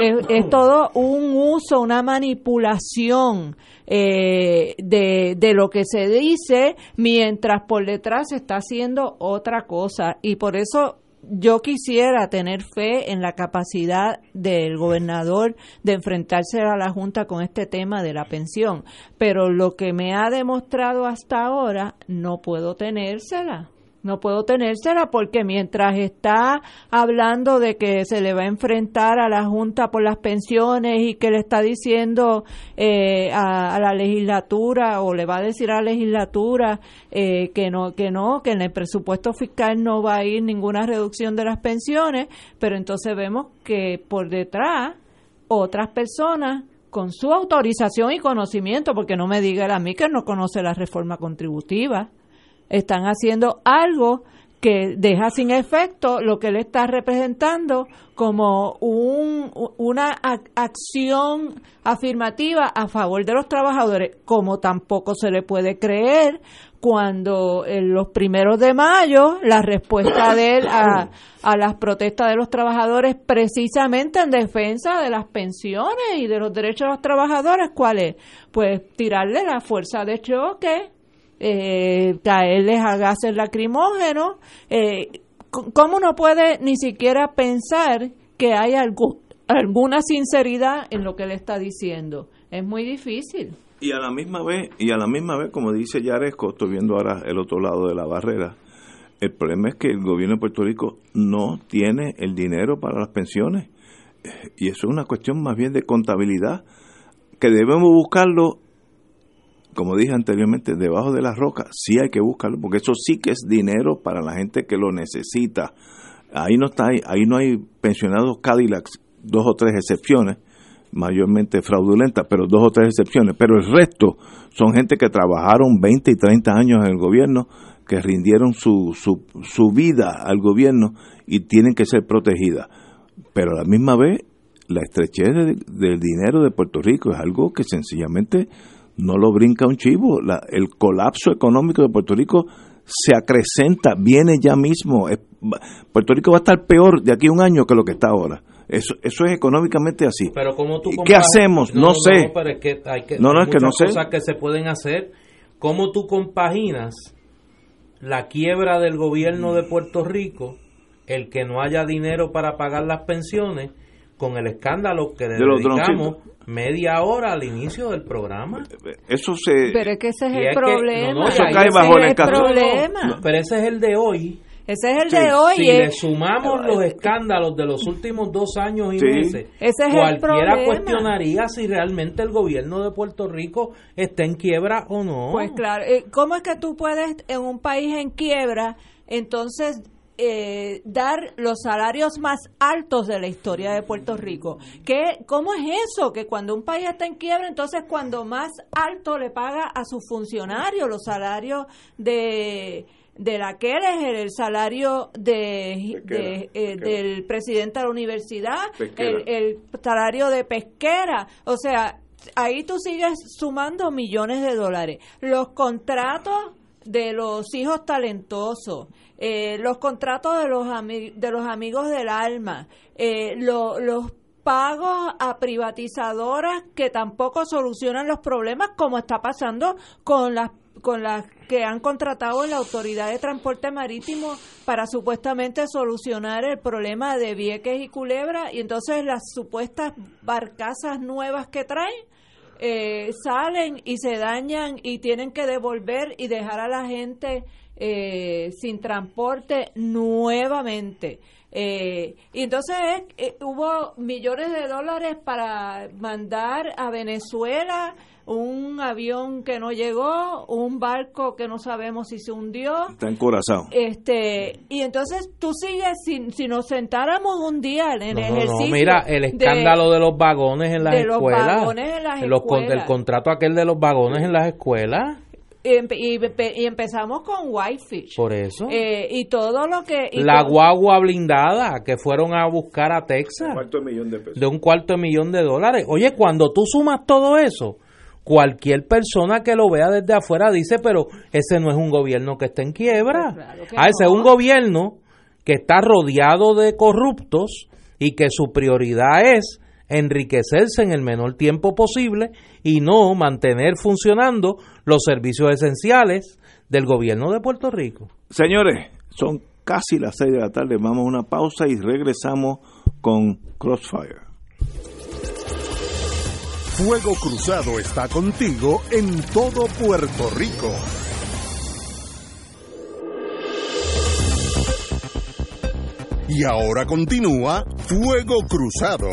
Es, todo un uso, una manipulación eh, de, de lo que se dice, mientras por detrás se está haciendo otra cosa. Y por eso yo quisiera tener fe en la capacidad del gobernador de enfrentarse a la Junta con este tema de la pensión, pero lo que me ha demostrado hasta ahora no puedo tenérsela. No puedo tenérsela porque mientras está hablando de que se le va a enfrentar a la Junta por las pensiones y que le está diciendo eh, a, la legislatura o le va a decir a la legislatura eh, que no, que no, que en el presupuesto fiscal no va a ir ninguna reducción de las pensiones, pero entonces vemos que por detrás otras personas con su autorización y conocimiento, porque no me diga a mí que no conoce la reforma contributiva, están haciendo algo que deja sin efecto lo que él está representando como un, una acción afirmativa a favor de los trabajadores, como tampoco se le puede creer cuando en los primeros de mayo la respuesta de él a, a las protestas de los trabajadores precisamente en defensa de las pensiones y de los derechos de los trabajadores, ¿cuál es? Pues tirarle la fuerza de choque eh, caerles a gases lacrimógenos. Eh, ¿Cómo no puede ni siquiera pensar que hay alguna sinceridad en lo que le está diciendo? Es muy difícil. Y a la misma vez, y a la misma vez, como dice Yaresco, estoy viendo ahora el otro lado de la barrera, el problema es que el gobierno de Puerto Rico no tiene el dinero para las pensiones. Y eso es una cuestión más bien de contabilidad, que debemos buscarlo como dije anteriormente, debajo de las rocas sí hay que buscarlo, porque eso sí que es dinero para la gente que lo necesita. Ahí no está, ahí no hay pensionados Cadillacs, dos o tres excepciones, mayormente fraudulentas, pero dos o tres excepciones. Pero el resto son gente que trabajaron 20 y 30 años en el gobierno, que rindieron su, su, su vida al gobierno y tienen que ser protegidas. Pero a la misma vez, la estrechez del dinero de Puerto Rico es algo que sencillamente no lo brinca un chivo. el colapso económico de Puerto Rico se acrecenta, viene ya mismo. Puerto Rico va a estar peor de aquí a un año que lo que está ahora. Eso, eso es económicamente así. Pero como tú ¿Qué hacemos? No, sé. No, pero es que hay, que, no, no, es que no cosas que se pueden hacer. ¿Cómo tú compaginas la quiebra del gobierno de Puerto Rico, el que no haya dinero para pagar las pensiones, con el escándalo que le dedicamos media hora al inicio del programa. Eso se... Pero es que ese es el problema. eso cae bajo el, problema. pero ese es el de hoy. Ese es el de hoy. Si le sumamos los escándalos de los últimos dos años y meses, ese es cualquiera cuestionaría si realmente el gobierno de Puerto Rico está en quiebra o no. Pues claro, eh, ¿cómo es que tú puedes en un país en quiebra entonces eh, dar los salarios más altos de la historia de Puerto Rico. ¿Qué, ¿Cómo es eso? Que cuando un país está en quiebra, entonces cuando más alto le paga a sus funcionarios, los salarios de de la que el salario de, eh, del presidente de la universidad, el, el, salario de pesquera, o sea, ahí tú sigues sumando millones de dólares. Los contratos de los hijos talentosos, eh, los contratos de los, de los amigos del alma, eh, los pagos a privatizadoras que tampoco solucionan los problemas como está pasando con las con las que han contratado la Autoridad de Transporte Marítimo para supuestamente solucionar el problema de Vieques y Culebra y entonces las supuestas barcazas nuevas que traen eh, salen y se dañan y tienen que devolver y dejar a la gente eh, sin transporte nuevamente. Eh, y entonces eh, hubo millones de dólares para mandar a Venezuela un avión que no llegó, un barco que no sabemos si se hundió. Está encorazado. Este, y entonces tú sigues, si, si nos sentáramos un día en el ejercicio. No, mira, el escándalo de, los vagones en las escuelas. el contrato aquel de los vagones en las escuelas y, empezamos con Whitefish. Por eso. Eh, y todo lo que... la guagua blindada que fueron a buscar a Texas. Un cuarto de, millón de, de un cuarto de millón de dólares. Oye, cuando tú sumas todo eso, cualquier persona que lo vea desde afuera dice, pero ese no es un gobierno que está en quiebra. Pues ah, ese es un gobierno que está rodeado de corruptos y que su prioridad es enriquecerse en el menor tiempo posible y no mantener funcionando los servicios esenciales del gobierno de Puerto Rico. Señores, son casi las seis de la tarde, vamos a una pausa y regresamos con Crossfire. Fuego Cruzado está contigo en todo Puerto Rico. Y ahora continúa Fuego Cruzado.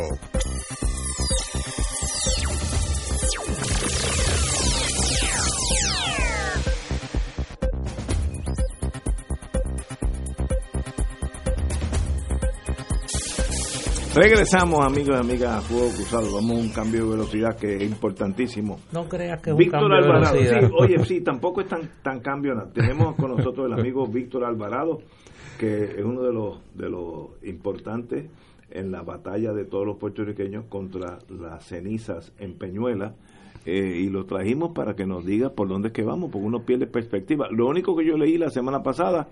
Regresamos, amigos y amigas, a Fuego Cruzado. Vamos a un cambio de velocidad que es importantísimo. No creas que es Víctor un cambio Alvarado. de velocidad. Sí, oye, sí, tampoco es tan, tan cambio. nada. Tenemos con nosotros el amigo Víctor Alvarado, que es uno de los, de los importantes en la batalla de todos los puertorriqueños contra las cenizas en Peñuela. eh, y lo trajimos para que nos diga por dónde es que vamos, porque uno pierde perspectiva. Lo único que yo leí la semana pasada,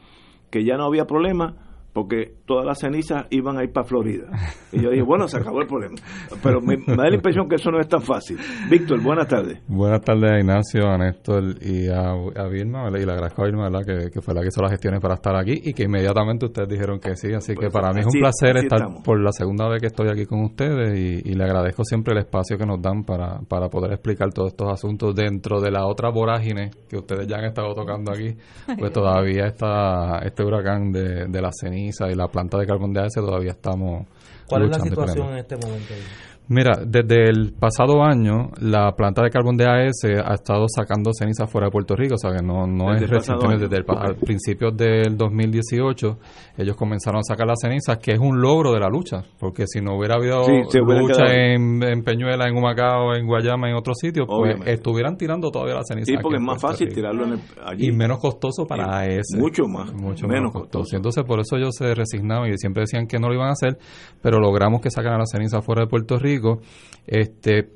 que ya no había problema, porque todas las cenizas iban a ir para Florida. Y yo dije, bueno, se acabó el problema. Pero me, me da la impresión que eso no es tan fácil. Víctor, buenas tardes. Buenas tardes a Ignacio, a Néstor y a, a Vilma, ¿verdad? y le agradezco a Vilma, ¿verdad? Que, que fue la que hizo las gestiones para estar aquí y que inmediatamente ustedes dijeron que sí, así que Pues, para mí es un placer estar estamos. por la segunda vez que estoy aquí con ustedes y, y le agradezco siempre el espacio que nos dan para, para poder explicar todos estos asuntos dentro de la otra vorágine que ustedes ya han estado tocando aquí, pues todavía está este huracán de, de la ceniza y la planta de carbón de AES todavía estamos ¿Cuál es la situación en este momento? Mira, desde el pasado año, la planta de carbón de AES ha estado sacando cenizas fuera de Puerto Rico, o sea que no, no Desde es el pasado reciente, año. desde el a principios del 2018, ellos comenzaron a sacar las cenizas, que es un logro de la lucha, porque si no hubiera habido Sí, lucha en, en Peñuela, en Humacao, en Guayama, en otros sitios, pues estuvieran tirando todavía las cenizas. Sí, porque es más fácil Rico. tirarlo en el- allí. Y menos costoso para Y AES. mucho más, Mucho menos costoso. costoso. Entonces, por eso ellos se resignaban y siempre decían que no lo iban a hacer, pero logramos que sacaran la ceniza fuera de Puerto Rico. Este,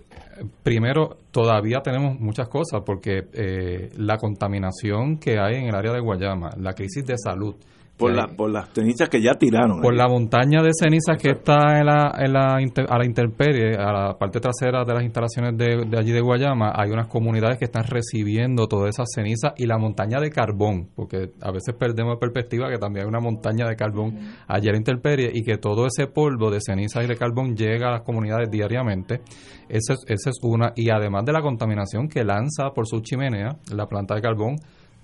primero, todavía tenemos muchas cosas porque eh, la contaminación que hay en el área de Guayama, la crisis de salud. Por, la, por las cenizas que ya tiraron. por la montaña de cenizas que está en la, en la inter- a la intemperie, a la parte trasera de las instalaciones de, de allí de Guayama, hay unas comunidades que están recibiendo todas esas cenizas y la montaña de carbón, porque a veces perdemos de perspectiva que también hay una montaña de carbón allí a la intemperie y que todo ese polvo de ceniza y de carbón llega a las comunidades diariamente. Esa es, esa es una. Y además de la contaminación que lanza por su chimenea, la planta de carbón,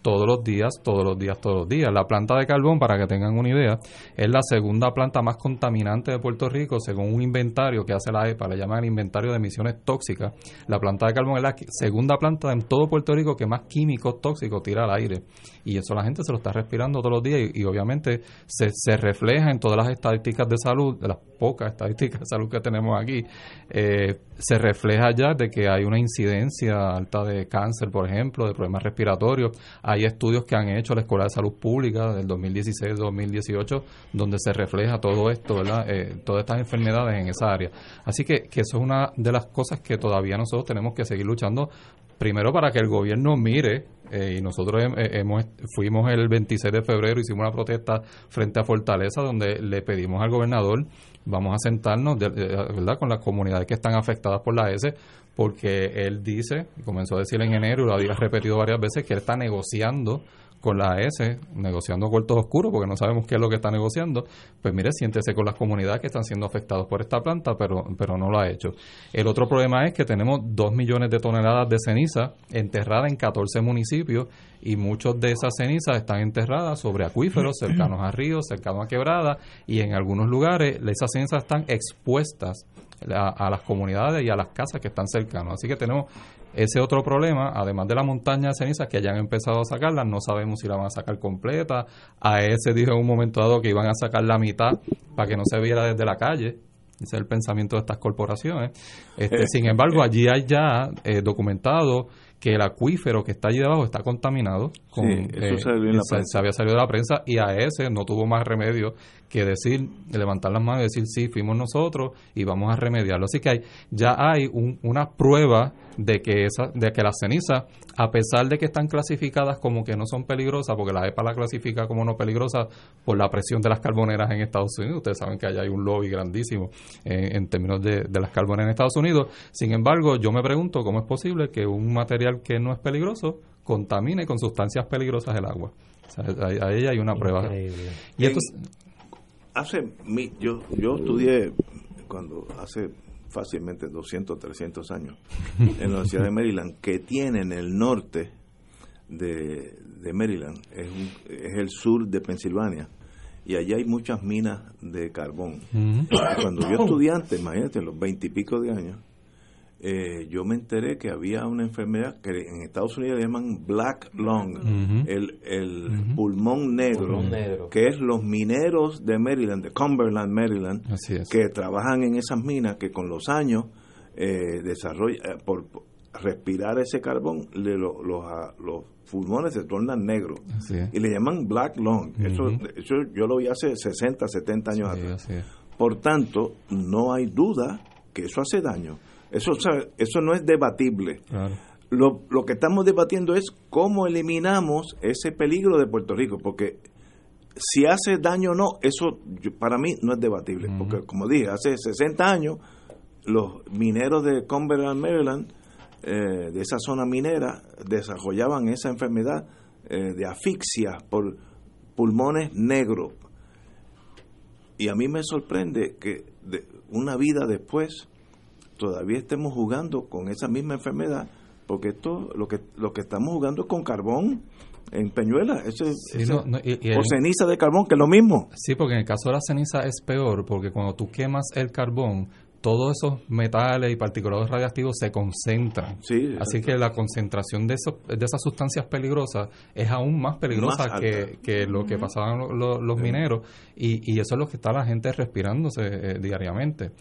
todos los días, todos los días, todos los días. La planta de carbón, para que tengan una idea, es la segunda planta más contaminante de Puerto Rico, según un inventario que hace la EPA, le llaman el inventario de emisiones tóxicas. La planta de carbón es la segunda planta en todo Puerto Rico que más químicos tóxicos tira al aire. Y eso la gente se lo está respirando todos los días y, obviamente se, refleja en todas las estadísticas de salud, de las pocas estadísticas de salud que tenemos aquí, eh, se refleja ya de que hay una incidencia alta de cáncer, por ejemplo, de problemas respiratorios. Estudios que han hecho la Escuela de Salud Pública del 2016-2018 donde se refleja todo esto, ¿verdad? Eh, todas estas enfermedades en esa área. Así que, que eso es una de las cosas que todavía nosotros tenemos que seguir luchando primero para que el gobierno mire eh, y nosotros eh, hemos fuimos el 26 de febrero hicimos una protesta frente a Fortaleza donde le pedimos al gobernador vamos a sentarnos verdad con las comunidades que están afectadas por la S porque él dice y comenzó a decir en enero y lo había repetido varias veces que él está negociando con la AES, negociando cuartos oscuros, porque no sabemos qué es lo que está negociando, pues mire, siéntese con las comunidades que están siendo afectadas por esta planta, pero, pero no lo ha hecho. El otro problema es que tenemos dos millones de toneladas de ceniza enterradas en 14 municipios y muchos de esas cenizas están enterradas sobre acuíferos cercanos a ríos, cercanos a quebradas y en algunos lugares esas cenizas están expuestas a, a las comunidades y a las casas que están cercanos. Así que tenemos ese otro problema, además de la montaña de cenizas que ya han empezado a sacarla, no sabemos si la van a sacar completa. A ese dijo en un momento dado que iban a sacar la mitad para que no se viera desde la calle. Ese es el pensamiento de estas corporaciones. Este, sin embargo, allí hay ya eh, documentado que el acuífero que está allí debajo está contaminado. Con, Sí, eso salió en la se, había salido de la prensa y a ese no tuvo más remedio que decir, levantar las manos y decir sí, fuimos nosotros y vamos a remediarlo. Así que hay, ya hay un- una prueba de que esa, de que las cenizas, a pesar de que están clasificadas como que no son peligrosas, porque la EPA la clasifica como no peligrosa por la presión de las carboneras en Estados Unidos. Ustedes saben que allá hay un lobby grandísimo eh, en términos de, de las carboneras en Estados Unidos. Sin embargo, yo me pregunto cómo es posible que un material que no es peligroso contamine con sustancias peligrosas el agua. O sea, ahí, ahí hay una prueba. Increíble. Y esto hace mi, yo yo estudié cuando hace fácilmente 200 300 años en la Universidad de Maryland que tiene en el norte de, de Maryland es, un- es el sur de Pensilvania y allí hay muchas minas de carbón. Ujú. Cuando yo estudiante, imagínate, los veintipico de años, eh, yo me enteré que había una enfermedad que en Estados Unidos llaman black lung, el, el pulmón, negro, Pulmón negro. que es los mineros de Maryland, de Cumberland, Maryland, Así es. que trabajan en esas minas que con los años eh, desarrolla eh, por, por respirar ese carbón le- lo- los, ah, los pulmones se tornan negros. Y le llaman black lung. Eso, eso yo lo vi hace 60 70 años Sí, atrás. por tanto no hay duda que eso hace daño eso eso no es debatible Claro. lo, lo que estamos debatiendo es cómo eliminamos ese peligro de Puerto Rico, porque si hace daño o no, eso yo- para mí no es debatible, porque como dije, hace 60 años los mineros de Cumberland, Maryland, eh, de esa zona minera, desarrollaban esa enfermedad eh, de asfixia por pulmones negros. Y a mí me sorprende que de una vida después todavía estemos jugando con esa misma enfermedad, porque esto lo que lo que estamos jugando es con carbón en Peñuela, ese, Sí, ese- no, no, y- y o el- ceniza de carbón, que es lo mismo. Sí, porque en el caso de la ceniza es peor, porque cuando tú quemas el carbón, todos esos metales y partículas radiactivos se concentran. Sí, Así que la concentración de, esos, de esas sustancias peligrosas es aún más peligrosa Más que, que lo que pasaban lo- lo- los mineros y, y eso es lo que está la gente respirándose eh, diariamente.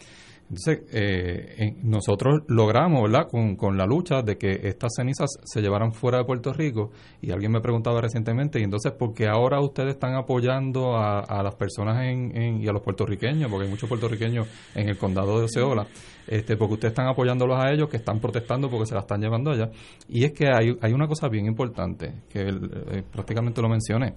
Entonces, eh, nosotros logramos, ¿verdad?, con, con la lucha de que estas cenizas se llevaran fuera de Puerto Rico. Y alguien me preguntaba recientemente, y entonces, ¿por qué ahora ustedes están apoyando a, a las personas en, en- y a los puertorriqueños? Porque hay muchos puertorriqueños en el condado de Oceola. Este, porque ustedes están apoyándolos a ellos que están protestando porque se la están llevando allá. Y es que hay, hay una cosa bien importante, que eh, prácticamente lo mencioné.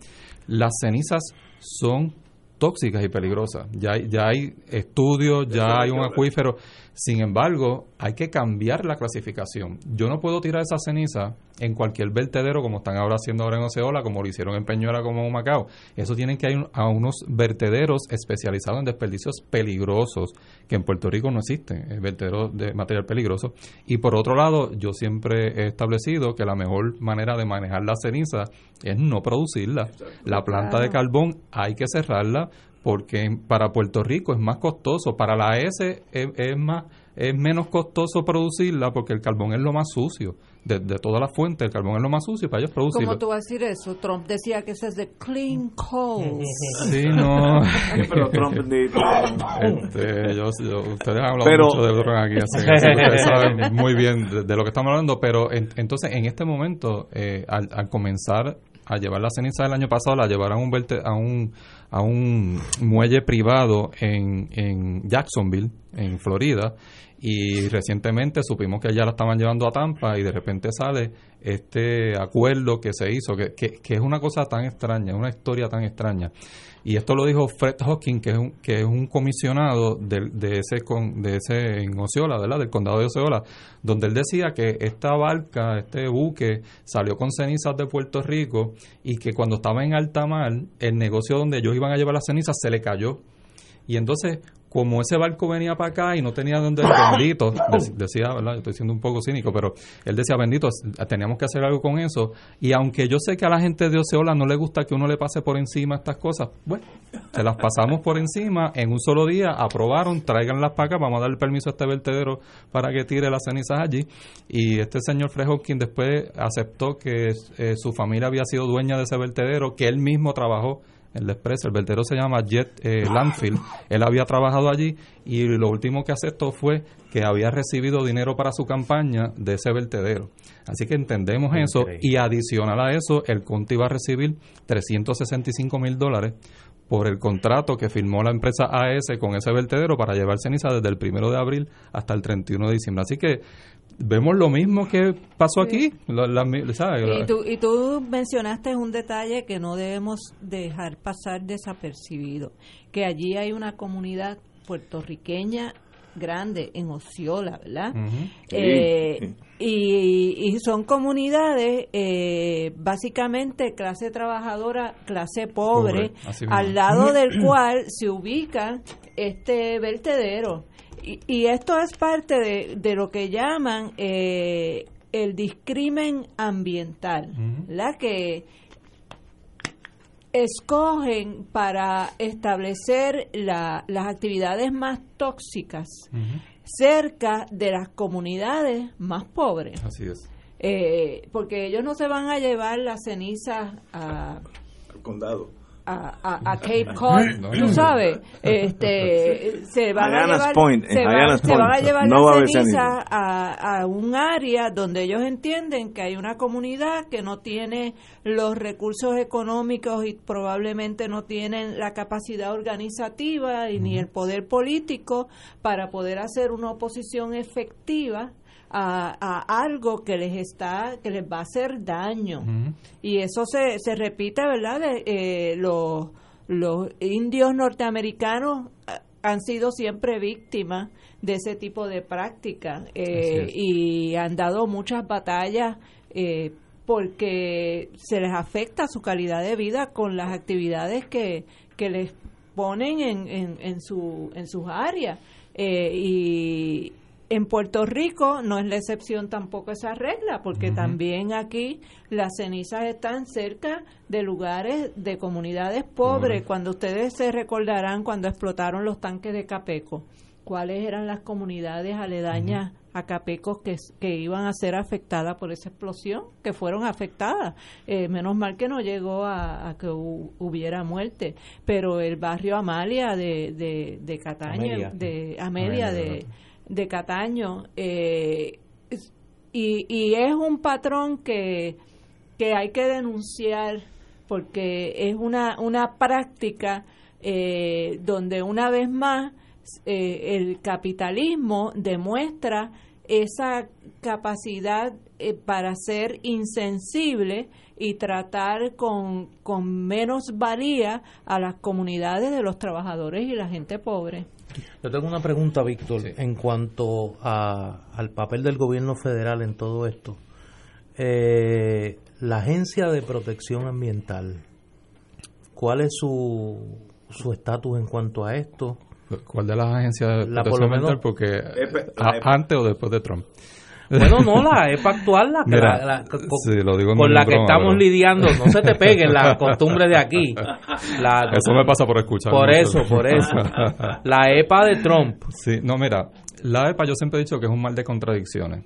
Las cenizas son tóxicas y peligrosas. Ya hay, ya hay estudios, ya hay un acuífero. Sin embargo, hay que cambiar la clasificación. Yo no puedo tirar esa ceniza en cualquier vertedero como están ahora haciendo ahora en Oceola, como lo hicieron en Peñuela, como en Macao. Eso tienen que ir a unos vertederos especializados en desperdicios peligrosos, que en Puerto Rico no existen, eh, vertederos de material peligroso. Y por otro lado, yo siempre he establecido que la mejor manera de manejar la ceniza es no producirla. La planta de carbón hay que cerrarla porque en- para Puerto Rico es más costoso, para la S es, es más es menos costoso producirla porque el carbón es lo más sucio de, de todas las fuentes, el carbón es lo más sucio y para ellos producirlo. ¿Cómo tú vas a decir eso? Trump decía que ese es de clean coal. Sí, no. Pero Trump ni- Este, yo, yo- ustedes han hablado Pero- mucho de droga aquí, así que ustedes saben muy bien de, de lo que estamos hablando, pero en- entonces en este momento, eh, al, al comenzar a llevar la ceniza del año pasado, la llevaron a un, verte- a un, a un muelle privado en, en Jacksonville, en Florida, y recientemente supimos que ya la estaban llevando a Tampa y de repente sale este acuerdo que se hizo, que, que, es una cosa tan extraña, una historia tan extraña. Y esto lo dijo Fred Hawking, que es un, que es un comisionado de, de ese con, de ese en Osceola, ¿verdad? Del condado de Osceola, donde él decía que esta barca, este buque, salió con cenizas de Puerto Rico y que cuando estaba en alta mar, el negocio donde ellos iban a llevar las cenizas se le cayó. Y entonces, como ese barco venía para acá y no tenía donde bendito, dec- decía, ¿verdad? Estoy siendo un poco cínico, pero él decía, bendito, teníamos que hacer algo con eso. Y aunque yo sé que a la gente de Oceola no le gusta que uno le pase por encima estas cosas, bueno, se las pasamos por encima en un solo día, aprobaron, tráiganlas para acá, vamos a darle permiso a este vertedero para que tire las cenizas allí. Y este señor Fred Hopkins después aceptó que eh, su familia había sido dueña de ese vertedero, que él mismo trabajó el Express, el vertedero se llama Jet eh, Landfill. Él había trabajado allí y lo último que aceptó fue que había recibido dinero para su campaña de ese vertedero. Así que entendemos eso y adicional a eso, el Conte iba a recibir 365 mil dólares por el contrato que firmó la empresa AS con ese vertedero para llevar ceniza desde el primero de abril hasta el 31 de diciembre. Así que vemos lo mismo que pasó aquí. La- la- ¿sabes? Y tú, y tú mencionaste un detalle que no debemos dejar pasar desapercibido, que allí hay una comunidad puertorriqueña grande en Osceola, ¿verdad? Eh, Sí. y, y son comunidades eh, básicamente clase trabajadora, clase pobre, al lado del cual se ubica este vertedero. Y, y esto es parte de, de lo que llaman eh, el discrimen ambiental. ¿verdad? Que escogen para establecer la, las actividades más tóxicas cerca de las comunidades más pobres. Así es. Eh, porque ellos no se van a llevar las cenizas a, al condado a, a, Cape Cod, tú sabes, este, se van a llevar, se, van a llevar ceniza a, a, un área donde ellos entienden que hay una comunidad que no tiene los recursos económicos y probablemente no tienen la capacidad organizativa y ni el poder político para poder hacer una oposición efectiva a, algo que les está que les va a hacer daño. Y eso se, se repite verdad eh, los los indios norteamericanos eh, han sido siempre víctimas de ese tipo de práctica eh, y han dado muchas batallas porque se les afecta su calidad de vida con las actividades que, que les ponen en, en, en, su, en sus áreas. y, en Puerto Rico no es la excepción tampoco esa regla, porque también aquí las cenizas están cerca de lugares de comunidades pobres. Cuando ustedes se recordarán cuando explotaron los tanques de Capeco, cuáles eran las comunidades aledañas a Capeco que, que, iban a ser afectadas por esa explosión, que fueron afectadas. Eh, menos mal que no llegó a, que hubiera muerte, pero el barrio Amalia de, de, de Cataña, de Amelia, de de Cataño. Eh, y, y, es un patrón que, que hay que denunciar porque es una, una práctica eh, donde una vez más eh, el capitalismo demuestra esa capacidad para ser insensible y tratar con, con menos valía a las comunidades de los trabajadores y la gente pobre. Yo tengo una pregunta, Víctor, en cuanto a, al papel del gobierno federal en todo esto. Eh, la Agencia de Protección Ambiental, ¿cuál es su estatus en cuanto a esto? ¿Cuál de las agencias de protección ambiental? Porque antes o después de Trump. Bueno, no, la EPA actual, la, la, con, la que estamos lidiando, no se te peguen las costumbres de aquí. eso me pasa por escuchar. Por eso, por eso. La EPA de Trump. Sí, no, mira, la EPA yo siempre he dicho que es un mal de contradicciones.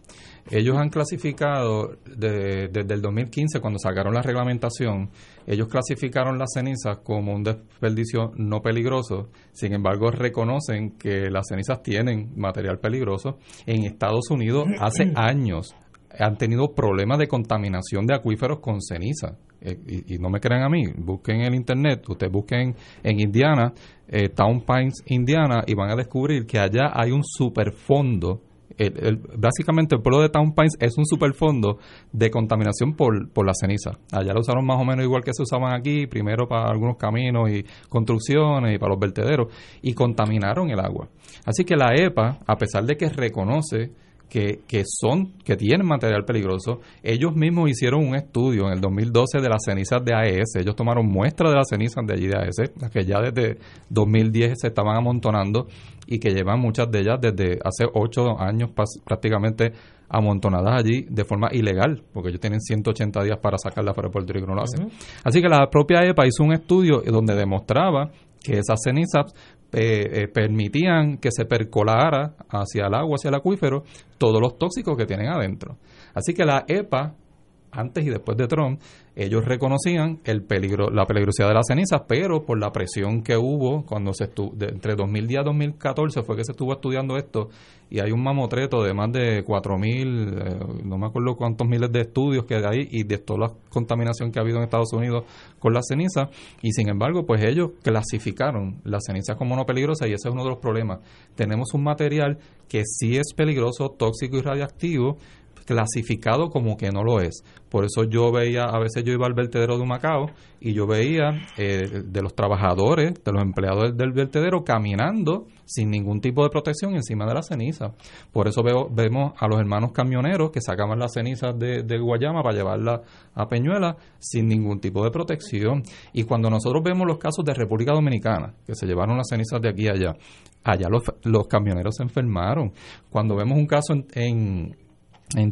Ellos han clasificado desde el 2015, cuando sacaron la reglamentación, ellos clasificaron las cenizas como un desperdicio no peligroso. Sin embargo, reconocen que las cenizas tienen material peligroso. En Estados Unidos, hace años, han tenido problemas de contaminación de acuíferos con ceniza. Eh, y, no me crean a mí, busquen en el internet, ustedes busquen en Indiana, eh, Town Pines, Indiana, y van a descubrir que allá hay un superfondo básicamente el pueblo de Town Pines es un superfondo de contaminación por, por la ceniza. Allá lo usaron más o menos igual que se usaban aquí, primero para algunos caminos y construcciones y para los vertederos, y contaminaron el agua. Así que la EPA, a pesar de que reconoce que, que, son, que tienen material peligroso. Ellos mismos hicieron un estudio en el 2012 de las cenizas de AES. Ellos tomaron muestras de las cenizas de allí de AES, las que ya desde 2010 se estaban amontonando y que llevan muchas de ellas desde hace ocho años prácticamente amontonadas allí de forma ilegal, porque ellos tienen 180 días para sacarlas para Puerto Rico y no lo hacen. Así que la propia EPA hizo un estudio donde demostraba que esas cenizas eh, eh, permitían que se percolara hacia el agua, hacia el acuífero, todos los tóxicos que tienen adentro. Así que la EPA, antes y después de Trump, ellos reconocían el peligro, la peligrosidad de las cenizas, pero por la presión que hubo cuando se estuvo, entre 2010 y 2014 fue que se estuvo estudiando esto y hay un mamotreto de más de 4.000, eh, no me acuerdo cuántos miles de estudios que hay y de toda la contaminación que ha habido en Estados Unidos con las cenizas y sin embargo pues ellos clasificaron las cenizas como no peligrosas y ese es uno de los problemas. Tenemos un material que sí es peligroso, tóxico y radiactivo, clasificado como que no lo es. Por eso yo veía, a veces yo iba al vertedero de Macao y yo veía eh, de los trabajadores, de los empleados del, vertedero caminando sin ningún tipo de protección encima de la ceniza. Por eso vemos a los hermanos camioneros que sacaban las cenizas de, Guayama para llevarlas a Peñuela sin ningún tipo de protección. Y cuando nosotros vemos los casos de República Dominicana, que se llevaron las cenizas de aquí a allá, allá los, camioneros se enfermaron. Cuando vemos un caso en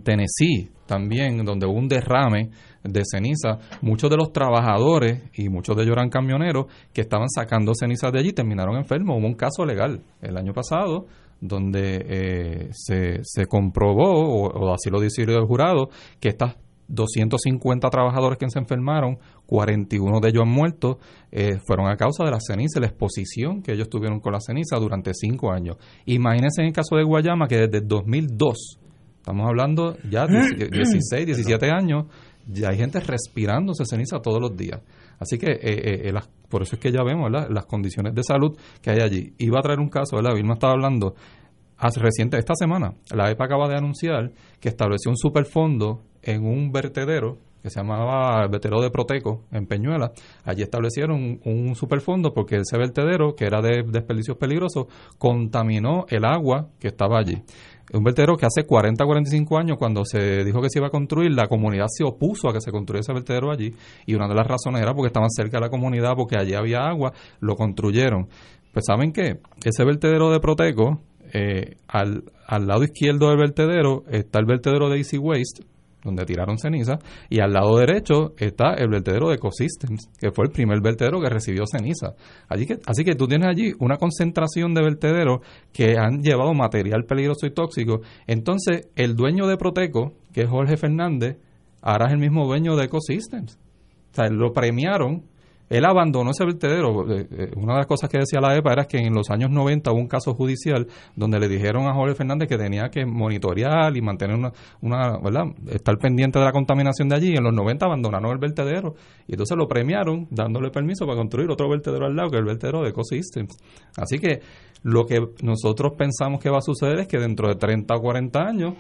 Tennessee, también, donde hubo un derrame de ceniza. Muchos de los trabajadores y muchos de ellos eran camioneros que estaban sacando cenizas de allí terminaron enfermos. Hubo un caso legal el año pasado donde eh, se, se comprobó, o, así lo decidió el jurado, que estas 250 trabajadores que se enfermaron, 41 de ellos han muerto, eh, fueron a causa de la ceniza, la exposición que ellos tuvieron con la ceniza durante cinco años. Imagínense en el caso de Guayama que desde 2002, estamos hablando ya de 16, 17 años, ya hay gente respirándose ceniza todos los días. Así que eh, eh, por eso es que ya vemos las condiciones de salud que hay allí. Iba a traer un caso, ¿verdad? Vilma estaba hablando hace reciente, esta semana, la EPA acaba de anunciar que estableció un superfondo en un vertedero que se llamaba el vertedero de Proteco en Peñuela. Allí establecieron un, superfondo porque ese vertedero, que era de desperdicios peligrosos, contaminó el agua que estaba allí. Un vertedero que hace 40, 45 años, cuando se dijo que se iba a construir, la comunidad se opuso a que se construyese ese vertedero allí. Y una de las razones era porque estaban cerca de la comunidad, porque allí había agua, lo construyeron. Pues ¿saben qué? Ese vertedero de Proteco, eh, al, al lado izquierdo del vertedero está el vertedero de Easy Waste, donde tiraron ceniza, y al lado derecho está el vertedero de Ecosystems, que fue el primer vertedero que recibió ceniza. Allí que, así que tú tienes allí una concentración de vertederos que han llevado material peligroso y tóxico. Entonces, el dueño de Proteco, que es Jorge Fernández, ahora es el mismo dueño de Ecosystems. O sea, lo premiaron él abandonó ese vertedero. Eh, eh, una de las cosas que decía la EPA era que en los años 90 hubo un caso judicial donde le dijeron a Jorge Fernández que tenía que monitorear y mantener una, una ¿verdad? Estar pendiente de la contaminación de allí. Y en los 90 abandonaron el vertedero y entonces lo premiaron dándole permiso para construir otro vertedero al lado, que es el vertedero de Ecosystems. Así que lo que nosotros pensamos que va a suceder es que dentro de 30 o 40 años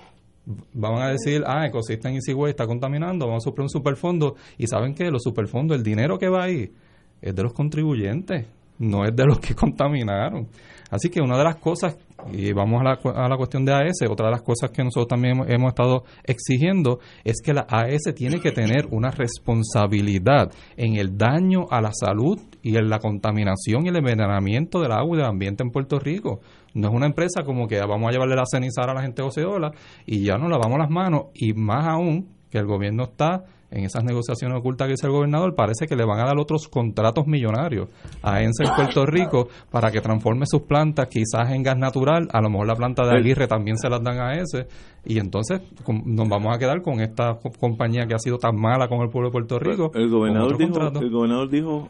van a decir, ah, Ecosystem Easy Way está contaminando, vamos a sufrir un superfondo. Y saben que los superfondos, el dinero que va ahí es de los contribuyentes, no es de los que contaminaron. Así que una de las cosas, y vamos a la, a la cuestión de AS, otra de las cosas que nosotros también hemos, estado exigiendo es que la AS tiene que tener una responsabilidad en el daño a la salud y en la contaminación y el envenenamiento del agua y del ambiente en Puerto Rico. No es una empresa como que vamos a llevarle la ceniza a la gente Oceola y ya nos lavamos las manos y más aún que el gobierno está en esas negociaciones ocultas que dice el gobernador, parece que le van a dar otros contratos millonarios a ENSA en Puerto Rico para que transforme sus plantas quizás en gas natural, a lo mejor la planta de Aguirre también se las dan a ese, y entonces nos vamos a quedar con esta compañía que ha sido tan mala con el pueblo de Puerto Rico. El gobernador, dijo, el gobernador dijo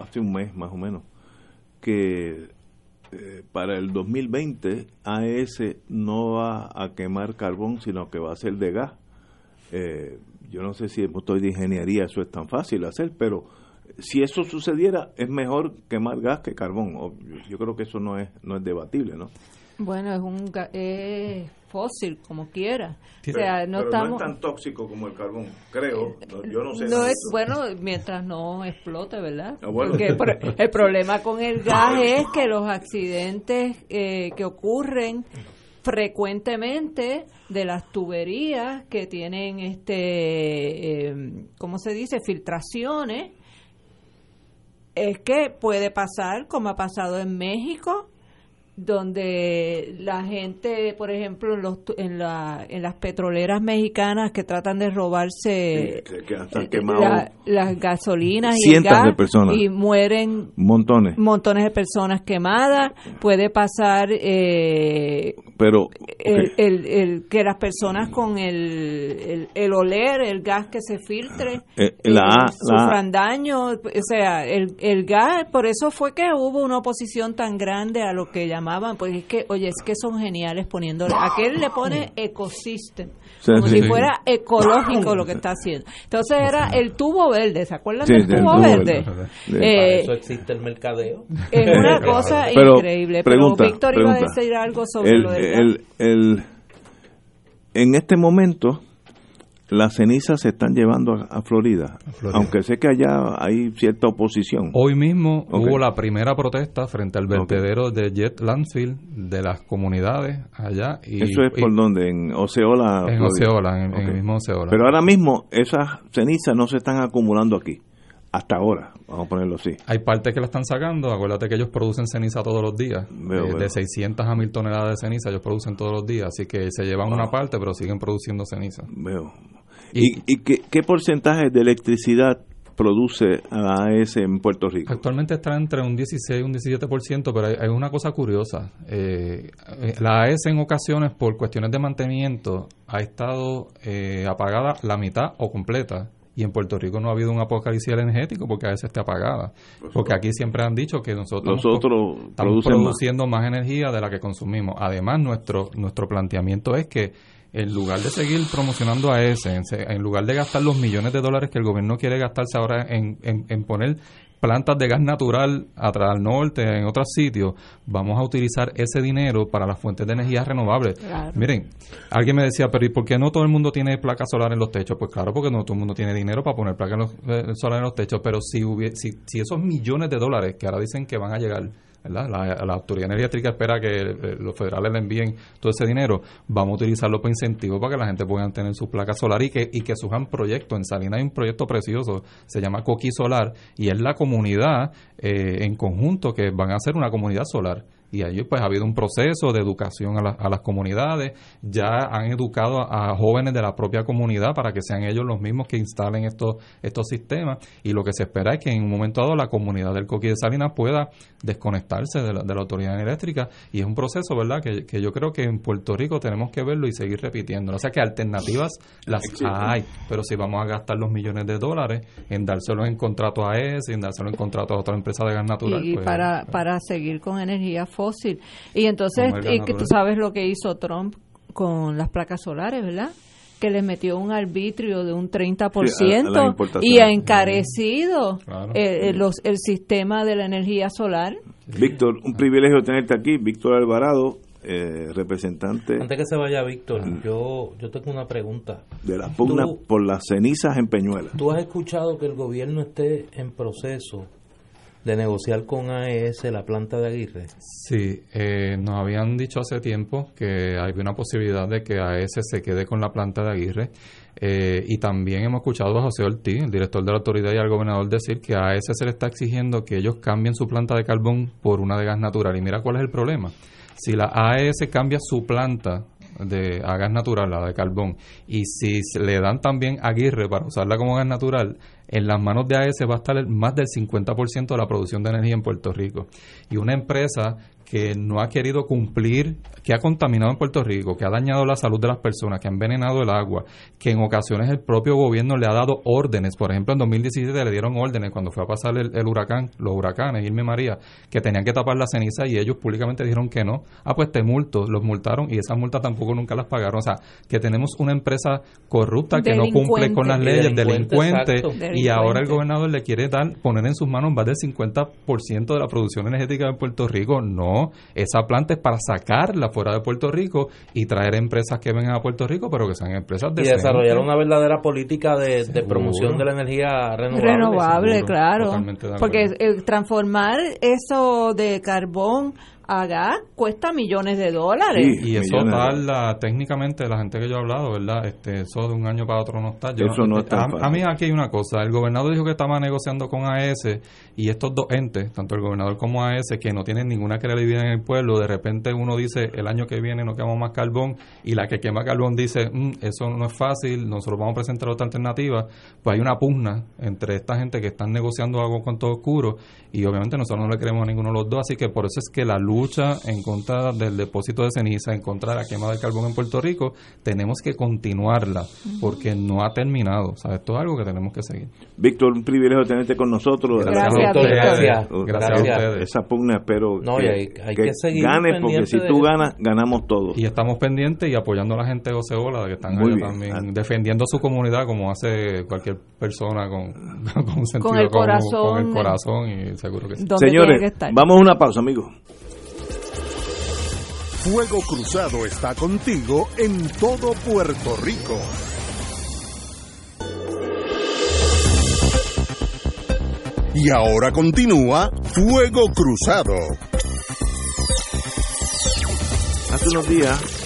hace un mes más o menos que eh, para el 2020 AES no va a quemar carbón, sino que va a ser de gas. Eh, yo no sé si en punto de ingeniería eso es tan fácil hacer, pero si eso sucediera, es mejor quemar gas que carbón. Yo creo que eso no es, no es debatible, ¿no? Bueno, es un es fósil, como quiera. o sea, no, estamos... no es tan tóxico como el carbón, creo. yo no sé. No es, bueno, mientras no explote, ¿verdad? Ah, Porque el problema con el gas es que los accidentes eh, que ocurren frecuentemente de las tuberías que tienen este eh, ¿cómo se dice? filtraciones es que puede pasar como ha pasado en México donde la gente, por ejemplo, en, los, en, la, en las petroleras mexicanas que tratan de robarse las gasolinas y el gas y mueren montones. montones de personas quemadas, puede pasar eh, pero el, el, que las personas con el, el, oler el gas que se filtre eh, eh, sufran daño, o sea, el, el gas, por eso fue que hubo una oposición tan grande a lo que llaman pues es que, oye, es que son geniales poniéndole, aquel le pone ecosystem, como si fuera ecológico lo que está haciendo. Entonces era el tubo verde, ¿se acuerdan del tubo, verde? Eh, eso existe el mercadeo. Es una cosa increíble, pero Víctor iba a decir algo sobre lo del el, En este momento las cenizas se están llevando a, Florida, aunque sé que allá hay cierta oposición. Hoy mismo hubo la primera protesta frente al vertedero de Jet Landfill de las comunidades allá. Y, ¿Eso es por donde? ¿En Oceola? En Oceola, en, el mismo Oceola. Pero ahora mismo esas cenizas no se están acumulando aquí. hasta ahora, vamos a ponerlo así. Hay partes que la están sacando, acuérdate que ellos producen ceniza todos los días, Veo, Eh, veo. de 600 a 1000 toneladas de ceniza ellos producen todos los días, así que se llevan una parte pero siguen produciendo ceniza. Veo. Y- ¿Y, qué, qué porcentaje de electricidad produce la AES en Puerto Rico? Actualmente está entre un 16 y un 17%, pero hay, hay una cosa curiosa. Eh, la AES en ocasiones, por cuestiones de mantenimiento, ha estado eh, apagada la mitad o completa. Y en Puerto Rico no ha habido un apocalipsis energético porque AES esté apagada. Porque aquí siempre han dicho que nosotros, Nosotros estamos producen más. produciendo más. energía de la que consumimos. Además, nuestro, nuestro planteamiento es que en lugar de seguir promocionando a ese, en, lugar de gastar los millones de dólares que el gobierno quiere gastarse ahora en, en- en poner plantas de gas natural atrás al norte, en otros sitios, vamos a utilizar ese dinero para las fuentes de energía renovables. Claro. Miren, alguien me decía, pero ¿y por qué no todo el mundo tiene placas solares en los techos? Pues claro, porque no todo el mundo tiene dinero para poner placas en los- eh, solares en los techos, pero si, hubie- si, si esos millones de dólares que ahora dicen que van a llegar. La, la Autoridad Energética espera que eh, los federales le envíen todo ese dinero, vamos a utilizarlo para incentivos para que la gente pueda tener sus placas solares y que, y que surjan proyectos. En Salinas hay un proyecto precioso, se llama Coqui Solar, y es la comunidad eh, en conjunto que van a hacer una comunidad solar. Y ahí pues ha habido un proceso de educación a, la- a las comunidades, ya han educado a, a jóvenes de la propia comunidad para que sean ellos los mismos que instalen estos, estos sistemas y lo que se espera es que en un momento dado la comunidad del Coqui de Salinas pueda desconectarse de la, de la autoridad eléctrica y es un proceso, ¿verdad?, que, que yo creo que en Puerto Rico tenemos que verlo y seguir repitiendo. O sea que alternativas las hay, pero si vamos a gastar los millones de dólares en dárselos en contrato a ES, en dárselos en contrato a otra empresa de gas natural. y pues, para, para seguir con energía fósil. Y entonces, el y que tú sabes lo que hizo Trump con las placas solares, ¿verdad? Que le metió un arbitrio de un 30% Sí, a- a y ha encarecido Claro. eh, eh, los, el sistema de la energía solar. Víctor, un privilegio tenerte aquí. Víctor Alvarado, eh, representante Antes que se vaya Víctor, yo, yo tengo una pregunta. de la pugna por las cenizas en Peñuela. ¿Tú has escuchado que el gobierno esté en proceso de negociar con AES la planta de Aguirre? Sí, eh, nos habían dicho hace tiempo que hay una posibilidad de que AES se quede con la planta de Aguirre eh, y también hemos escuchado a José Ortiz, el director de la autoridad y al gobernador decir que a AES se le está exigiendo que ellos cambien su planta de carbón por una de gas natural. Y mira cuál es el problema. Si la AES cambia su planta de a gas natural, la de carbón, y si le dan también Aguirre para usarla como gas natural, en las manos de AES va a estar más del 50% de la producción de energía en Puerto Rico. Y una empresa que no ha querido cumplir, que ha contaminado en Puerto Rico, que ha dañado la salud de las personas, que ha envenenado el agua, que en ocasiones el propio gobierno le ha dado órdenes. Por ejemplo, en 2017 le dieron órdenes cuando fue a pasar el, el huracán, los huracanes, Irma y María, que tenían que tapar la ceniza y ellos públicamente dijeron que no. Ah, pues te multo, los multaron y esas multas tampoco nunca las pagaron. O sea, que tenemos una empresa corrupta que no cumple con las leyes, delincuente, Delincuente, y ahora el gobernador le quiere dar, poner en sus manos más del 50% de la producción energética de Puerto Rico. No, esa planta es para sacarla fuera de Puerto Rico y traer empresas que vengan a Puerto Rico, pero que sean empresas Y decentes. desarrollar una verdadera política de, de promoción de la energía renovable. Renovable, seguro, claro. de. Porque eh, transformar eso de carbón a gas cuesta millones de dólares. Sí. Y eso tarda, técnicamente, la gente que yo he hablado, ¿verdad? Este, eso de un año para otro no está. Yo Eso no está a, a mí aquí hay una cosa. El gobernador dijo que estaba negociando con AES y estos dos entes, tanto el gobernador como AES, que no tienen ninguna credibilidad en el pueblo, de repente uno dice, el año que viene no quemamos más carbón y la que quema carbón dice, "Mm, eso no es fácil, nosotros vamos a presentar otra alternativa. Pues hay una pugna entre esta gente que están negociando algo con todo oscuro y obviamente nosotros no le creemos a ninguno de los dos, así que por eso es que la lucha en contra del depósito de ceniza, en contra de la quema del carbón en Puerto Rico, tenemos que continuarla porque no ha terminado. O sea, esto es algo que tenemos que seguir. Víctor, un privilegio tenerte con nosotros. Gracias, Víctor, Víctor. gracias. Gracias, Gracias. a ustedes. Esa pugna espero No, que, hay- hay que seguir gane porque si tú ganas, ganamos todos. Y estamos pendientes y apoyando a la gente de Oceola, que están allá también, Ah. defendiendo su comunidad como hace cualquier persona con, con sentido el común, corazón. con el corazón y seguro que sí. Señores, que vamos a una pausa, amigos. Fuego Cruzado está contigo en todo Puerto Rico. Y ahora continúa Fuego Cruzado. Hace unos días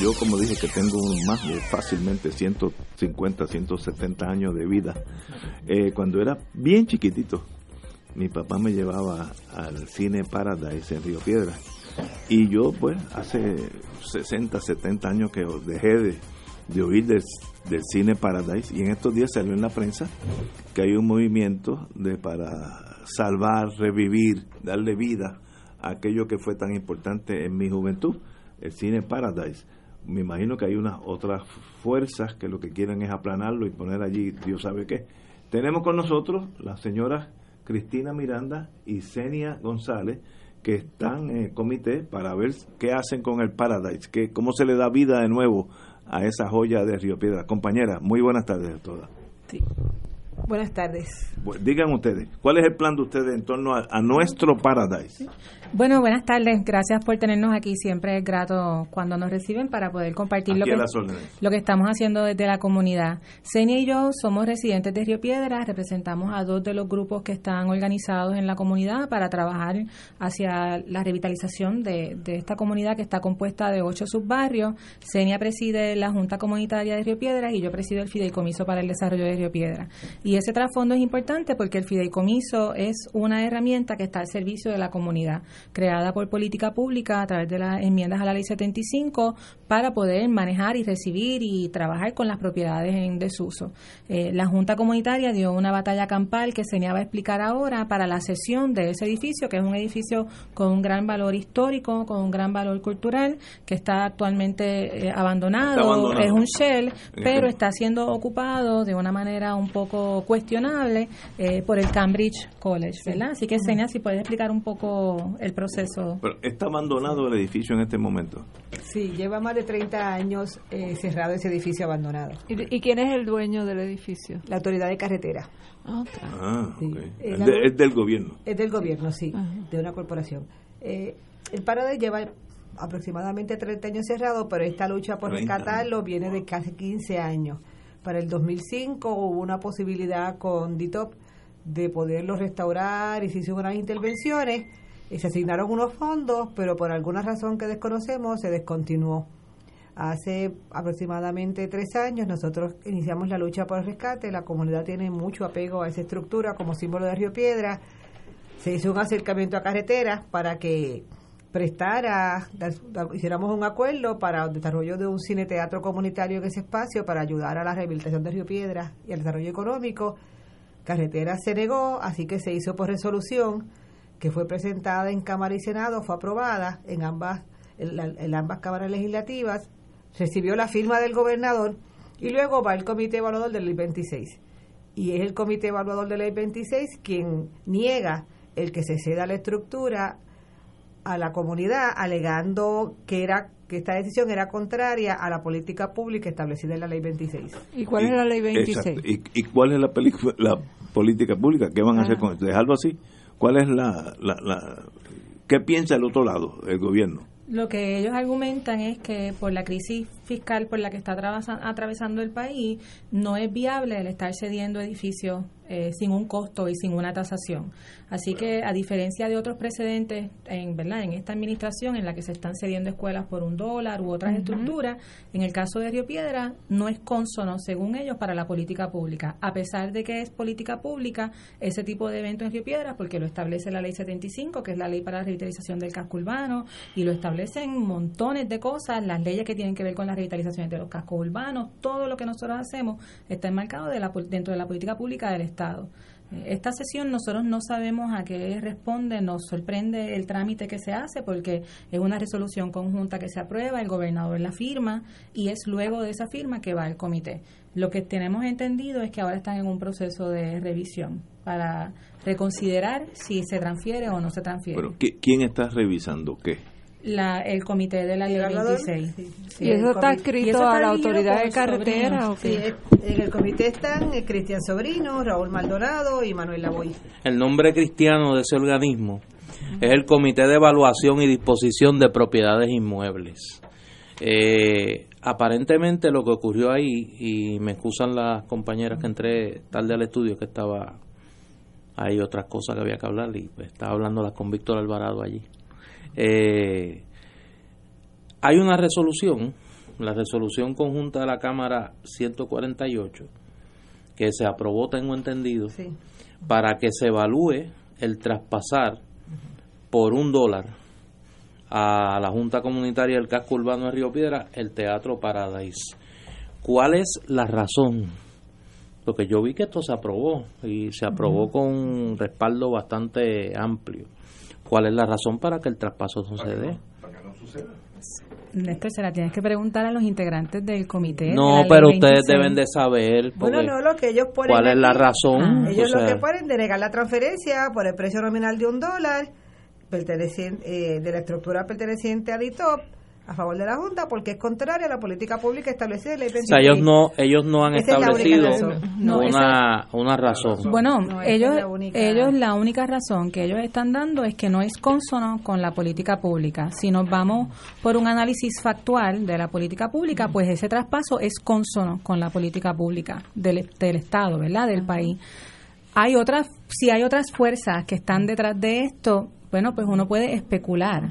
yo como dije que tengo más de fácilmente 150, 170 años de vida, eh, cuando era bien chiquitito, mi papá me llevaba al cine Paradise en Río Piedra. Y yo, pues, hace 60, 70 años que dejé de, de oír del, del, cine Paradise y en estos días salió en la prensa que hay un movimiento de para salvar, revivir, darle vida a aquello que fue tan importante en mi juventud, el cine Paradise. Me imagino que hay unas otras fuerzas que lo que quieren es aplanarlo y poner allí Dios sabe qué. Tenemos con nosotros las señoras Cristina Miranda y Senia González, que están en el comité para ver qué hacen con el Paradise, que, cómo se le da vida de nuevo a esa joya de Río Piedra. Compañera, muy buenas tardes a todas. Sí. Buenas tardes. Digan ustedes, ¿cuál es el plan de ustedes en torno a, a nuestro Paradise? Bueno, buenas tardes. Gracias por tenernos aquí. Siempre es grato cuando nos reciben para poder compartir lo que, lo que estamos haciendo desde la comunidad. Senia y yo somos residentes de Río Piedra, representamos a dos de los grupos que están organizados en la comunidad para trabajar hacia la revitalización de, de esta comunidad que está compuesta de ocho subbarrios. Senia preside la Junta Comunitaria de Río Piedra y yo presido el Fideicomiso para el Desarrollo de Río Piedra. Y ese trasfondo es importante porque el fideicomiso es una herramienta que está al servicio de la comunidad creada por política pública a través de las enmiendas a la ley 75 para poder manejar y recibir y trabajar con las propiedades en desuso. Eh, la Junta Comunitaria dio una batalla campal que se va a explicar ahora para la cesión de ese edificio, que es un edificio con un gran valor histórico, con un gran valor cultural, que está actualmente eh, abandonado, abandonado, es un shell, pero está siendo ocupado de una manera un poco cuestionable eh, por el Cambridge College, ¿verdad? Así que, Senia, si puedes explicar un poco el proceso. Pero está abandonado el edificio en este momento. Sí, lleva más de 30 años eh, cerrado ese edificio abandonado. ¿Y, ¿Y, quién es el dueño del edificio? La autoridad de carretera. Ah, ah sí. okay. es, de, es, del gobierno. Es del gobierno, sí, Ajá. de una corporación. Eh, el paro de lleva aproximadamente 30 años cerrado, pero esta lucha por rescatarlo viene de casi 15 años. Para el 2005 hubo una posibilidad con DITOP de poderlo restaurar y se hicieron unas intervenciones y se asignaron unos fondos, pero por alguna razón que desconocemos se descontinuó. Hace aproximadamente tres años nosotros iniciamos la lucha por el rescate, la comunidad tiene mucho apego a esa estructura como símbolo de Río Piedra, se hizo un acercamiento a carreteras para que prestara, hiciéramos un acuerdo para el desarrollo de un cine teatro comunitario en ese espacio para ayudar a la rehabilitación de Río Piedra y al desarrollo económico. Carretera se negó, así que se hizo por resolución que fue presentada en Cámara y Senado, fue aprobada en ambas, en, la, en ambas cámaras legislativas, recibió la firma del gobernador y luego va el comité evaluador de ley 26. Y es el comité evaluador de ley 26 quien niega el que se ceda la estructura a la comunidad alegando que era que esta decisión era contraria a la política pública establecida en la ley 26. ¿Y cuál y, es la ley 26? ¿Y, ¿Y, cuál es la, la política pública? ¿Qué van a hacer con esto? ¿Dejarlo así? ¿Cuál es la, la, la, qué piensa el otro lado, el gobierno? Lo que ellos argumentan es que por la crisis fiscal por la que está atravesando el país, no es viable el estar cediendo edificios eh, sin un costo y sin una tasación. Así que, a diferencia de otros precedentes en, ¿verdad? en esta administración en la que se están cediendo escuelas por un dólar u otras uh -huh. estructuras, en el caso de Río Piedra no es consono, según ellos, para la política pública. A pesar de que es política pública ese tipo de evento en Río Piedra, porque lo establece la Ley 75, que es la ley para la revitalización del casco urbano, y lo establecen montones de cosas, las leyes que tienen que ver con la revitalizaciones de los cascos urbanos, todo lo que nosotros hacemos está enmarcado de la, dentro de la política pública del Estado. Esta sesión nosotros no sabemos a qué responde, nos sorprende el trámite que se hace porque es una resolución conjunta que se aprueba, el gobernador la firma y es luego de esa firma que va al comité. Lo que tenemos entendido es que ahora están en un proceso de revisión para reconsiderar si se transfiere o no se transfiere. ¿quién está revisando qué? La, el comité de la ley 26. Sí, sí, ¿Y eso está escrito a la autoridad de carretera? Sí, en el comité están eh, Cristian Sobrino, Raúl Maldonado y Manuel Lavoy. El nombre cristiano de ese organismo uh -huh. es el Comité de Evaluación y Disposición de Propiedades Inmuebles. Eh, aparentemente lo que ocurrió ahí, y me excusan las compañeras que entré tarde al estudio que estaba, hay otras cosas que había que hablar y pues, estaba hablando con Víctor Alvarado allí. Eh, hay una resolución la resolución conjunta de la Cámara 148, que se aprobó, tengo entendido, para que se evalúe el traspasar por un dólar a la Junta Comunitaria del Casco Urbano de Río Piedra el Teatro Paradise. ¿Cuál es la razón? Porque yo vi que esto se aprobó y se aprobó con un respaldo bastante amplio. ¿Cuál es la razón para que el traspaso dé? Para que no suceda. Néstor, se la tienes que preguntar a los integrantes del comité. No, pero ustedes deben de saber. Bueno, no, lo que ellos ponen. ¿Cuál es la razón? Ah. ellos lo que ponen denegar la transferencia por el precio nominal de un dólar perteneciente, eh, de la estructura perteneciente a DITOP a favor de la Junta porque es contraria a la política pública establecida en la O sea, ellos no, ellos no han establecido una, una razón. Bueno, ellos, ellos la única razón que ellos están dando es que no es consono con la política pública. Si nos vamos por un análisis factual de la política pública, pues ese traspaso es consono con la política pública del, del Estado, ¿verdad? Del país. Hay otras, si hay otras fuerzas que están detrás de esto, bueno, pues uno puede especular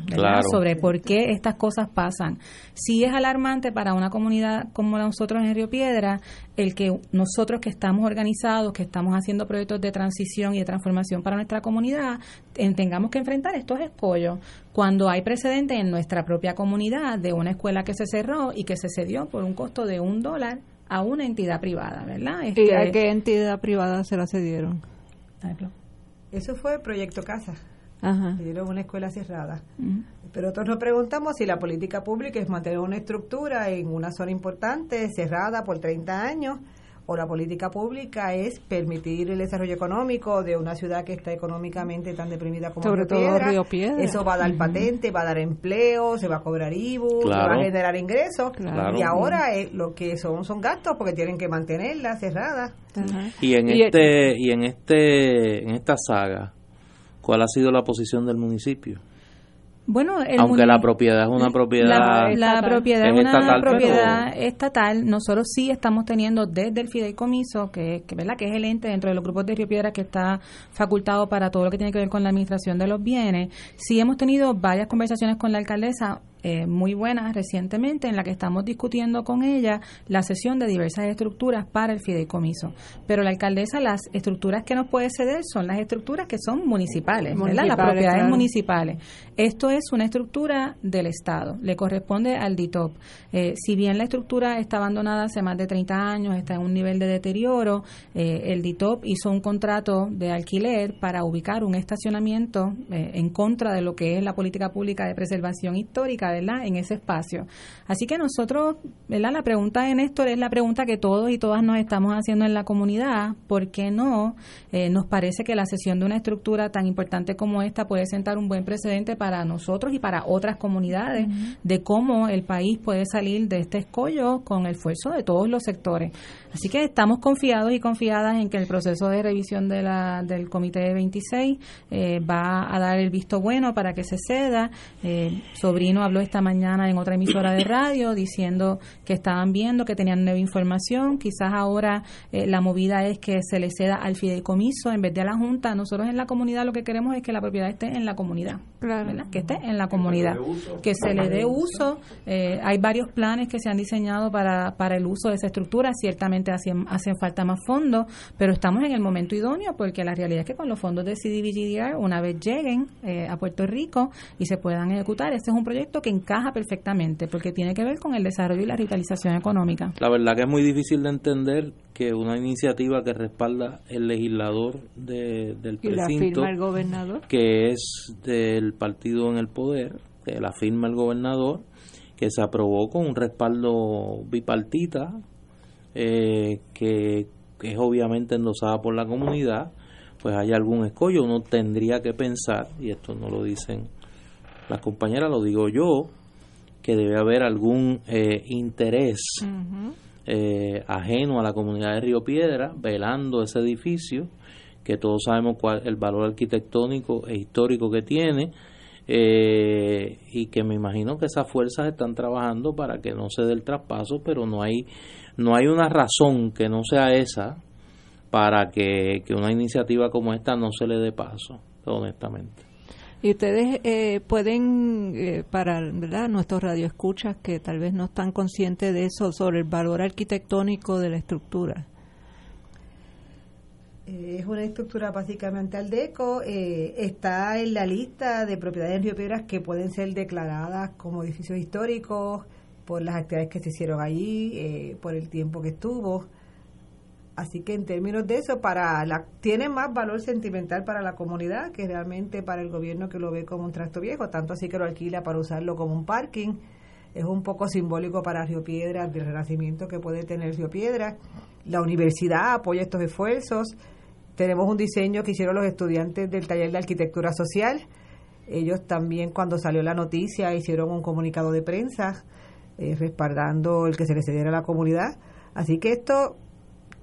sobre por qué estas cosas pasan. Sí es alarmante para una comunidad como nosotros en Río Piedra el que nosotros que estamos organizados, que estamos haciendo proyectos de transición y de transformación para nuestra comunidad, tengamos que enfrentar estos escollos cuando hay precedentes en nuestra propia comunidad de una escuela que se cerró y que se cedió por un costo de un dólar a una entidad privada, ¿verdad? ¿Y a qué entidad privada se la cedieron? Eso fue Proyecto Casa. Ajá. una escuela cerrada. Pero nosotros nos preguntamos si la política pública es mantener una estructura en una zona importante, cerrada por 30 años, o la política pública es permitir el desarrollo económico de una ciudad que está económicamente tan deprimida como Sobre todo Río Piedra. Eso va a dar patente, va a dar empleo, se va a cobrar IBU, va a generar ingresos. Y ahora eh, lo que son son gastos porque tienen que mantenerla cerrada. Y en este y en este en esta saga ¿Cuál ha sido la posición del municipio? Bueno, aunque la propiedad es una propiedad la, propiedad es, una propiedad estatal, nosotros sí estamos teniendo desde el fideicomiso, que, que, ¿verdad? que es el ente dentro de los grupos de Río Piedra que está facultado para todo lo que tiene que ver con la administración de los bienes, sí hemos tenido varias conversaciones con la alcaldesa, eh, muy buena recientemente en la que estamos discutiendo con ella la cesión de diversas estructuras para el fideicomiso. Pero la alcaldesa, las estructuras que nos puede ceder son las estructuras que son municipales, las propiedades municipales. Esto es una estructura del Estado, le corresponde al DITOP. Eh, si bien la estructura está abandonada hace más de 30 años, está en un nivel de deterioro, eh, el DITOP hizo un contrato de alquiler para ubicar un estacionamiento en contra de lo que es la política pública de preservación histórica en ese espacio. Así que nosotros, ¿verdad? La pregunta de Néstor es la pregunta que todos y todas nos estamos haciendo en la comunidad. ¿Por qué no? Eh, nos parece que la sesión de una estructura tan importante como esta puede sentar un buen precedente para nosotros y para otras comunidades de cómo el país puede salir de este escollo con el esfuerzo de todos los sectores. Así que estamos confiados y confiadas en que el proceso de revisión de la, del Comité 26 eh, va a dar el visto bueno para que se ceda. Eh, Sobrino habló esta mañana en otra emisora de radio diciendo que estaban viendo que tenían nueva información. Quizás ahora eh, la movida es que se le ceda al fideicomiso en vez de a la Junta. Nosotros en la comunidad lo que queremos es que la propiedad esté en la comunidad. Que esté en la comunidad. Que se le dé uso. Eh, hay varios planes que se han diseñado para, para el uso de esa estructura. Ciertamente hacen, hacen falta más fondos, pero estamos en el momento idóneo porque la realidad es que con los fondos de CDBGDR, una vez lleguen eh, a Puerto Rico y se puedan ejecutar, este es un proyecto que encaja perfectamente porque tiene que ver con el desarrollo y la revitalización económica. La verdad que es muy difícil de entender que una iniciativa que respalda el legislador del precinto, el gobernador? que es del partido en el poder, que la firma el gobernador, que se aprobó con un respaldo bipartita, eh, que, que es obviamente endosada por la comunidad, pues hay algún escollo, uno tendría que pensar, y esto no lo dicen las compañeras, lo digo yo, que debe haber algún eh, interés eh, ajeno a la comunidad de Río Piedra velando ese edificio, que todos sabemos cuál el valor arquitectónico e histórico que tiene, eh, y que me imagino que esas fuerzas están trabajando para que no se dé el traspaso, pero no hay, no hay una razón que no sea esa para que, que una iniciativa como esta no se le dé paso, honestamente. Y ustedes eh, pueden, eh, para ¿verdad? nuestros radioescuchas que tal vez no están conscientes de eso, sobre el valor arquitectónico de la estructura. Eh, es una estructura básicamente al deco. está en la lista de propiedades en Río Piedras que pueden ser declaradas como edificios históricos por las actividades que se hicieron allí, por el tiempo que estuvo. Así que en términos de eso, para la, tiene más valor sentimental para la comunidad que realmente para el gobierno que lo ve como un trasto viejo, tanto así que lo alquila para usarlo como un parking. Es un poco simbólico para Río Piedras, del renacimiento que puede tener Río Piedras. La universidad apoya estos esfuerzos. Tenemos un diseño que hicieron los estudiantes del taller de arquitectura social. Ellos también cuando salió la noticia hicieron un comunicado de prensa eh, respaldando el que se le cediera a la comunidad. Así que esto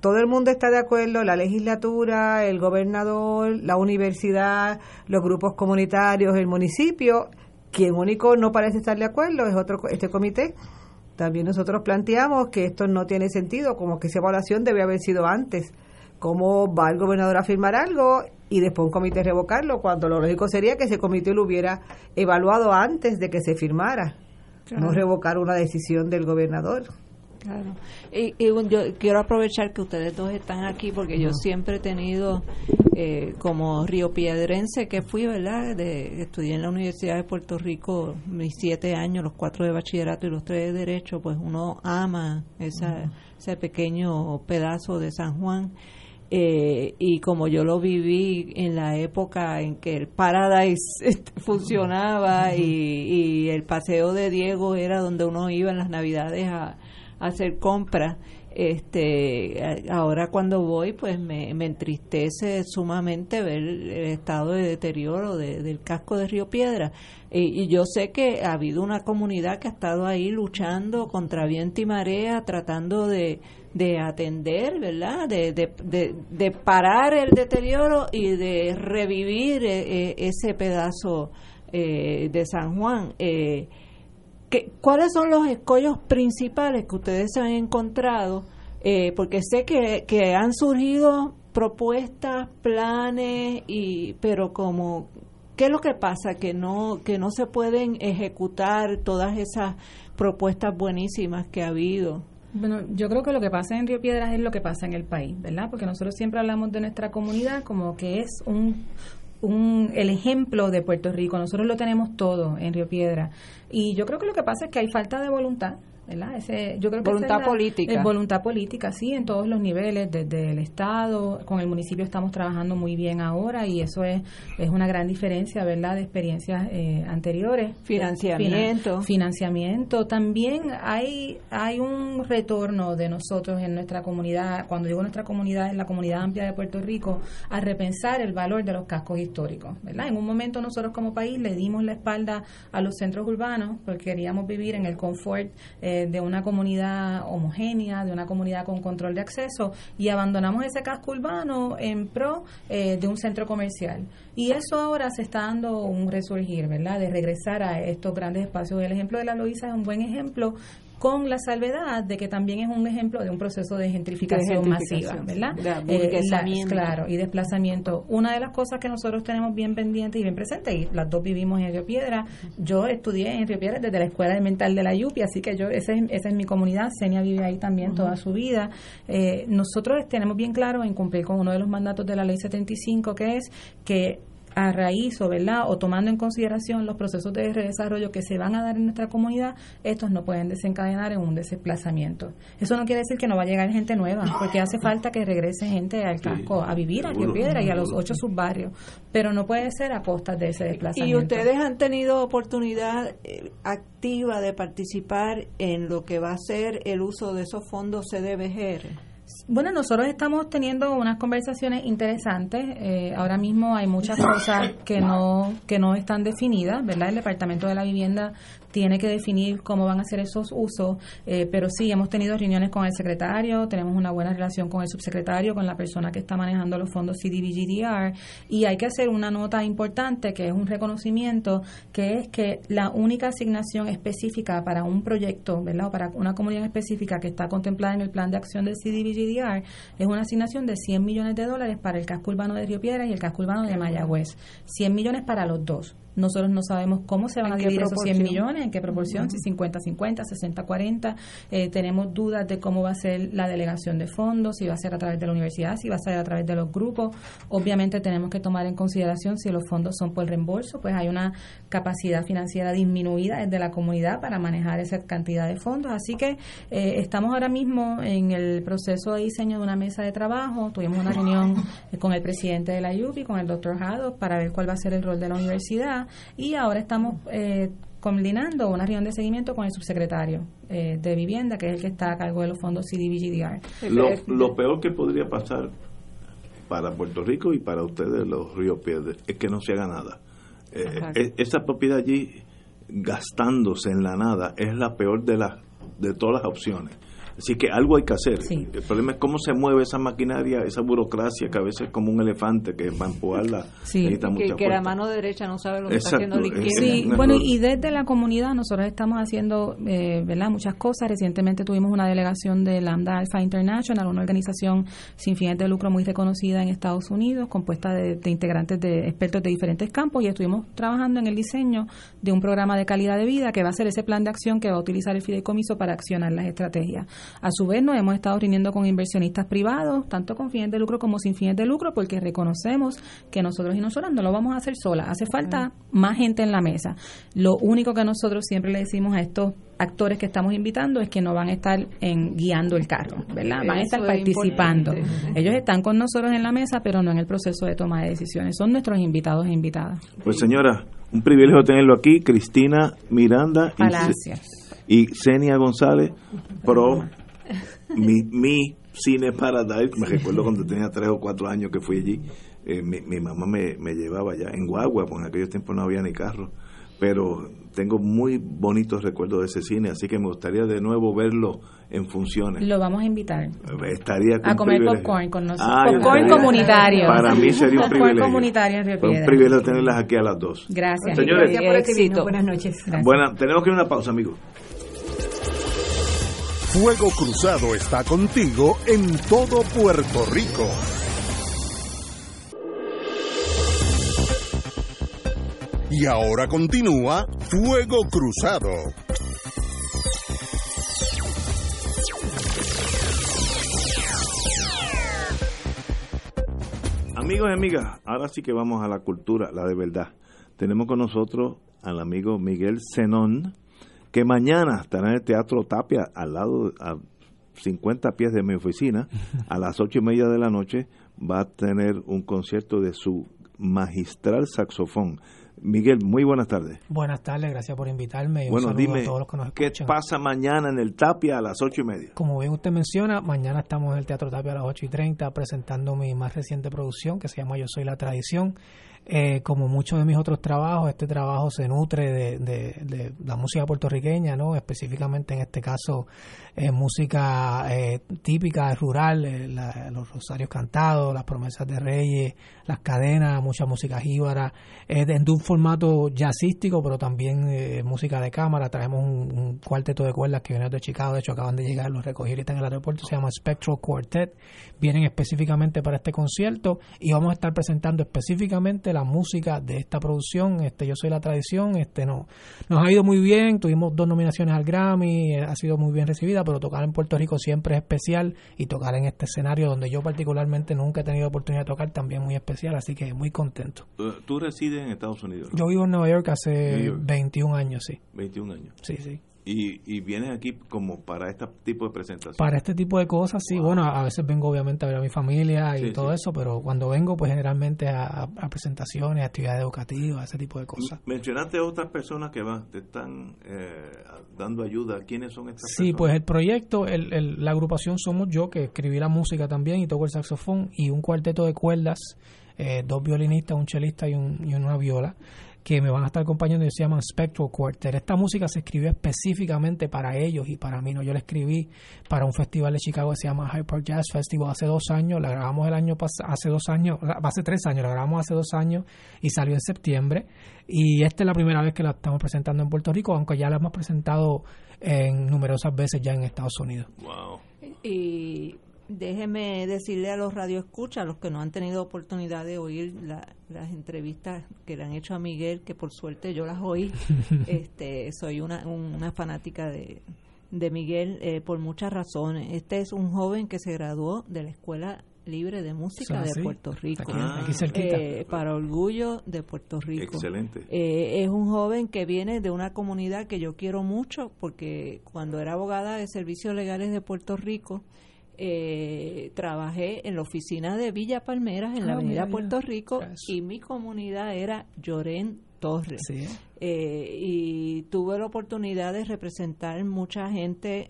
todo el mundo está de acuerdo, la legislatura, el gobernador, la universidad, los grupos comunitarios, el municipio. Quien único no parece estar de acuerdo es otro este comité. También nosotros planteamos que esto no tiene sentido, como que esa evaluación debe haber sido antes. ¿Cómo va el gobernador a firmar algo y después un comité revocarlo? Cuando lo lógico sería que ese comité lo hubiera evaluado antes de que se firmara, no revocar una decisión del gobernador. Claro. Y, yo quiero aprovechar que ustedes dos están aquí porque yo siempre he tenido eh, como río piedrense que fui, ¿verdad? De, estudié en la Universidad de Puerto Rico mis siete años, los cuatro de bachillerato y los tres de derecho, pues uno ama esa, ese pequeño pedazo de San Juan. Eh, y como yo lo viví en la época en que el Paradise este, funcionaba y, y el paseo de Diego era donde uno iba en las navidades a, hacer compras. Este, ahora cuando voy, pues me, entristece sumamente ver el estado de deterioro del casco de Río Piedra. Y, yo sé que ha habido una comunidad que ha estado ahí luchando contra viento y marea, tratando de, de atender, ¿verdad? De, de, de, parar el deterioro y de revivir eh, eh, ese pedazo eh, de San Juan. Eh, ¿Cuáles son los escollos principales que ustedes han encontrado? Eh, porque sé que, que han surgido propuestas, planes, y, pero como ¿qué es lo que pasa? Que no, que no se pueden ejecutar todas esas propuestas buenísimas que ha habido. Bueno, yo creo que lo que pasa en Río Piedras es lo que pasa en el país, ¿verdad? Porque nosotros siempre hablamos de nuestra comunidad como que es un, un, el ejemplo de Puerto Rico. Nosotros lo tenemos todo en Río Piedra. Y yo creo que lo que pasa es que hay falta de voluntad ese, yo creo que voluntad política. voluntad política, sí, en todos los niveles, desde el Estado, con el municipio estamos trabajando muy bien ahora y eso es, es una gran diferencia, ¿verdad?, de experiencias eh, anteriores. Financiamiento. financiamiento. También hay, hay un retorno de nosotros en nuestra comunidad, cuando digo nuestra comunidad, en la comunidad amplia de Puerto Rico, a repensar el valor de los cascos históricos, ¿verdad? En un momento nosotros como país le dimos la espalda a los centros urbanos porque queríamos vivir en el confort eh, de una comunidad homogénea, de una comunidad con control de acceso y abandonamos ese casco urbano en pro eh, de un centro comercial. Y eso ahora se está dando un resurgir, ¿verdad? De regresar a estos grandes espacios. El ejemplo de la Loíza es un buen ejemplo con la salvedad de que también es un ejemplo de un proceso de gentrificación, masiva, ¿verdad? Eh, claro, y desplazamiento. Una de las cosas que nosotros tenemos bien pendiente y bien presente, y las dos vivimos en Río Piedra, yo estudié en Río Piedra desde la Escuela de Mental de la Yupi, así que yo esa es, esa es mi comunidad, Senia vive ahí también toda su vida. Eh, nosotros tenemos bien claro en cumplir con uno de los mandatos de la Ley 75, que es que a raíz o, ¿verdad? o tomando en consideración los procesos de desarrollo que se van a dar en nuestra comunidad, estos no pueden desencadenar en un desplazamiento. Eso no quiere decir que no va a llegar gente nueva, porque hace falta que regrese gente al casco a vivir a Río Piedra y a los ocho subbarrios, pero no puede ser a costa de ese desplazamiento. ¿Y ustedes han tenido oportunidad eh, activa de participar en lo que va a ser el uso de esos fondos CDBGR? Bueno, nosotros estamos teniendo unas conversaciones interesantes. Eh, ahora mismo hay muchas cosas que no que no están definidas, ¿verdad? El Departamento de la Vivienda tiene que definir cómo van a ser esos usos, eh, pero sí, hemos tenido reuniones con el secretario, tenemos una buena relación con el subsecretario, con la persona que está manejando los fondos CDBGDR, y hay que hacer una nota importante que es un reconocimiento, que es que la única asignación específica para un proyecto, ¿verdad? O para una comunidad específica que está contemplada en el plan de acción del CDBGDR es una asignación de 100 millones de dólares para el casco urbano de Río Piedras y el casco urbano de Mayagüez. 100 millones para los dos Nosotros no sabemos cómo se van a dividir esos 100 millones, en qué proporción, si 50-50, 60-40. Eh, tenemos dudas de cómo va a ser la delegación de fondos, si va a ser a través de la universidad, si va a ser a través de los grupos. Obviamente tenemos que tomar en consideración si los fondos son por reembolso, pues hay una capacidad financiera disminuida desde la comunidad para manejar esa cantidad de fondos. Así que eh, estamos ahora mismo en el proceso de diseño de una mesa de trabajo. Tuvimos una reunión con el presidente de la UPI, con el doctor Jado, para ver cuál va a ser el rol de la universidad. Y ahora estamos eh, combinando una reunión de seguimiento con el subsecretario eh, de vivienda, que es el que está a cargo de los fondos CDBGDR. Lo, lo peor que podría pasar para Puerto Rico y para ustedes, los Ríos Piedras, es que no se haga nada. Eh, esa propiedad allí gastándose en la nada es la peor de las de todas las opciones. Así que algo hay que hacer. El problema es cómo se mueve esa maquinaria, esa burocracia que a veces es como un elefante que va a empujarla sí. que, que la mano derecha no sabe lo que está haciendo la izquierda. Sí, bueno, y desde la comunidad nosotros estamos haciendo eh, ¿verdad? muchas cosas. Recientemente tuvimos una delegación de Lambda Alpha International, una organización sin fines de lucro muy reconocida en Estados Unidos, compuesta de, de integrantes de expertos de diferentes campos, y estuvimos trabajando en el diseño de un programa de calidad de vida que va a ser ese plan de acción que va a utilizar el fideicomiso para accionar las estrategias. A su vez, nos hemos estado reuniendo con inversionistas privados, tanto con fines de lucro como sin fines de lucro, porque reconocemos que nosotros y nosotras no lo vamos a hacer sola. Hace falta más gente en la mesa. Lo único que nosotros siempre le decimos a estos actores que estamos invitando es que no van a estar en, guiando el carro, ¿verdad? Van a estar participando. Ellos están con nosotros en la mesa, pero no en el proceso de toma de decisiones. Son nuestros invitados e invitadas. Pues señora, un privilegio tenerlo aquí, Cristina Miranda y, y Senia González, pro mi, mi cine Paradise, me recuerdo cuando tenía tres o cuatro años que fui allí, eh, mi, mi, mamá me, me, llevaba allá en guagua, porque en aquellos tiempos no había ni carro, pero tengo muy bonitos recuerdos de ese cine, así que me gustaría de nuevo verlo en funciones. Lo vamos a invitar. Estaría a comer popcorn con nosotros. Ah, popcorn comunitario. Para mí sería un privilegio. comunitario en Un privilegio tenerlas aquí a las dos. Gracias. Señores, Gracias por éxito. Buenas noches. Buena, tenemos que ir a una pausa, amigos. Fuego Cruzado está contigo en todo Puerto Rico. Y ahora continúa Fuego Cruzado. Amigos y amigas, ahora sí que vamos a la cultura, la de verdad. Tenemos con nosotros al amigo Miguel Zenón, que mañana estará en el Teatro Tapia, al lado, a 50 pies de mi oficina, a las ocho y media de la noche, va a tener un concierto de su magistral saxofón. Miguel, muy buenas tardes. Buenas tardes, gracias por invitarme. Y bueno, un dime, a todos los que nos ¿qué escuchan. pasa mañana en el Tapia a las ocho y media? Como bien usted menciona, mañana estamos en el Teatro Tapia a las 8 y 30 presentando mi más reciente producción que se llama Yo Soy la Tradición. Eh, como muchos de mis otros trabajos, este trabajo se nutre de, de, de la música puertorriqueña, ¿no? Específicamente en este caso, eh, música eh, típica, rural, eh, la- los rosarios cantados, las promesas de reyes, las cadenas, mucha música jíbara, de un formato jazzístico, pero también eh, música de cámara. Traemos un, un cuarteto de cuerdas que viene de Chicago, de hecho acaban de llegar, los recogí ahorita en el aeropuerto, se llama Spectral Quartet. Vienen específicamente para este concierto y vamos a estar presentando específicamente la música de esta producción. Este, yo soy la tradición, este no, nos ha ido muy bien, tuvimos dos nominaciones al Grammy, eh, ha sido muy bien recibida, pero tocar en Puerto Rico siempre es especial y tocar en este escenario donde yo particularmente nunca he tenido oportunidad de tocar también muy especial, así que muy contento. Tú resides en Estados Unidos, ¿no? Yo vivo en Nueva York hace York. 21 años, sí. 21 años. Sí, sí. Y, y vienes aquí como para este tipo de presentación. Para este tipo de cosas, sí. Bueno, a veces vengo obviamente a ver a mi familia y Sí, todo sí. eso, pero cuando vengo, pues generalmente a, a presentaciones, actividades educativas, ese tipo de cosas. Mencionaste otras personas que van, te están eh, dando ayuda. ¿Quiénes son estas Sí, personas? pues el proyecto, el, el- la agrupación somos yo, que escribí la música también y toco el saxofón, y un cuarteto de cuerdas, eh, dos violinistas, un chelista y, un- y una viola, que me van a estar acompañando y se llaman Spectral Quartet. Esta música se escribió específicamente para ellos y para mí, ¿no? Yo la escribí para un festival de Chicago que se llama Hyde Park Jazz Festival hace dos años, la grabamos el año pasado, hace dos años, hace tres años, la grabamos hace dos años y salió en septiembre. Y esta es la primera vez que la estamos presentando en Puerto Rico, aunque ya la hemos presentado en numerosas veces ya en Estados Unidos. Wow. Y déjeme decirle a los radioescuchas, a los que no han tenido oportunidad de oír las entrevistas que le han hecho a Miguel, que por suerte yo las oí, este, soy una, una fanática de, de Miguel eh, por muchas razones. Este es un joven que se graduó de la Escuela Libre de Música de Puerto Rico. Eh, para orgullo de Puerto Rico. Excelente. Eh, es un joven que viene de una comunidad que yo quiero mucho porque cuando era abogada de servicios legales de Puerto Rico, eh, trabajé en la oficina de Villa Palmeras en la ah, Avenida Puerto Rico y mi comunidad era Llorén Torres. Eh, y tuve la oportunidad de representar mucha gente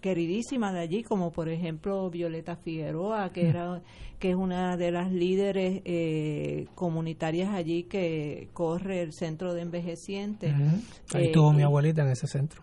queridísima de allí, como por ejemplo Violeta Figueroa, que mm. era que es una de las líderes eh, comunitarias allí que corre el centro de envejecientes. Ahí estuvo mi abuelita en ese centro.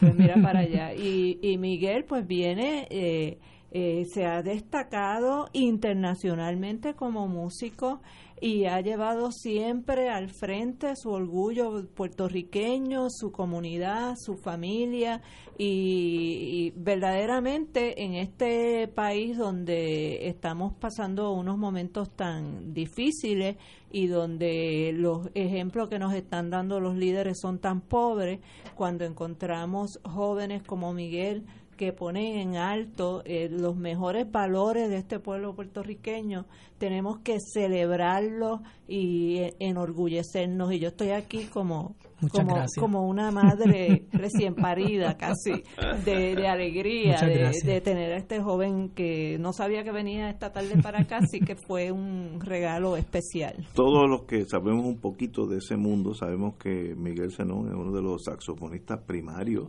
Pues mira para allá. Y, y Miguel pues viene, eh, eh, se ha destacado internacionalmente como músico y ha llevado siempre al frente su orgullo puertorriqueño, su comunidad, su familia y, verdaderamente en este país donde estamos pasando unos momentos tan difíciles y donde los ejemplos que nos están dando los líderes son tan pobres, cuando encontramos jóvenes como Miguel, que ponen en alto eh, los mejores valores de este pueblo puertorriqueño, tenemos que celebrarlo y eh, enorgullecernos. Y yo estoy aquí como, como, como, una madre recién parida, casi, de, alegría de, tener a este joven que no sabía que venía esta tarde para acá, así que fue un regalo especial. Todos los que sabemos un poquito de ese mundo, sabemos que Miguel Zenón es uno de los saxofonistas primarios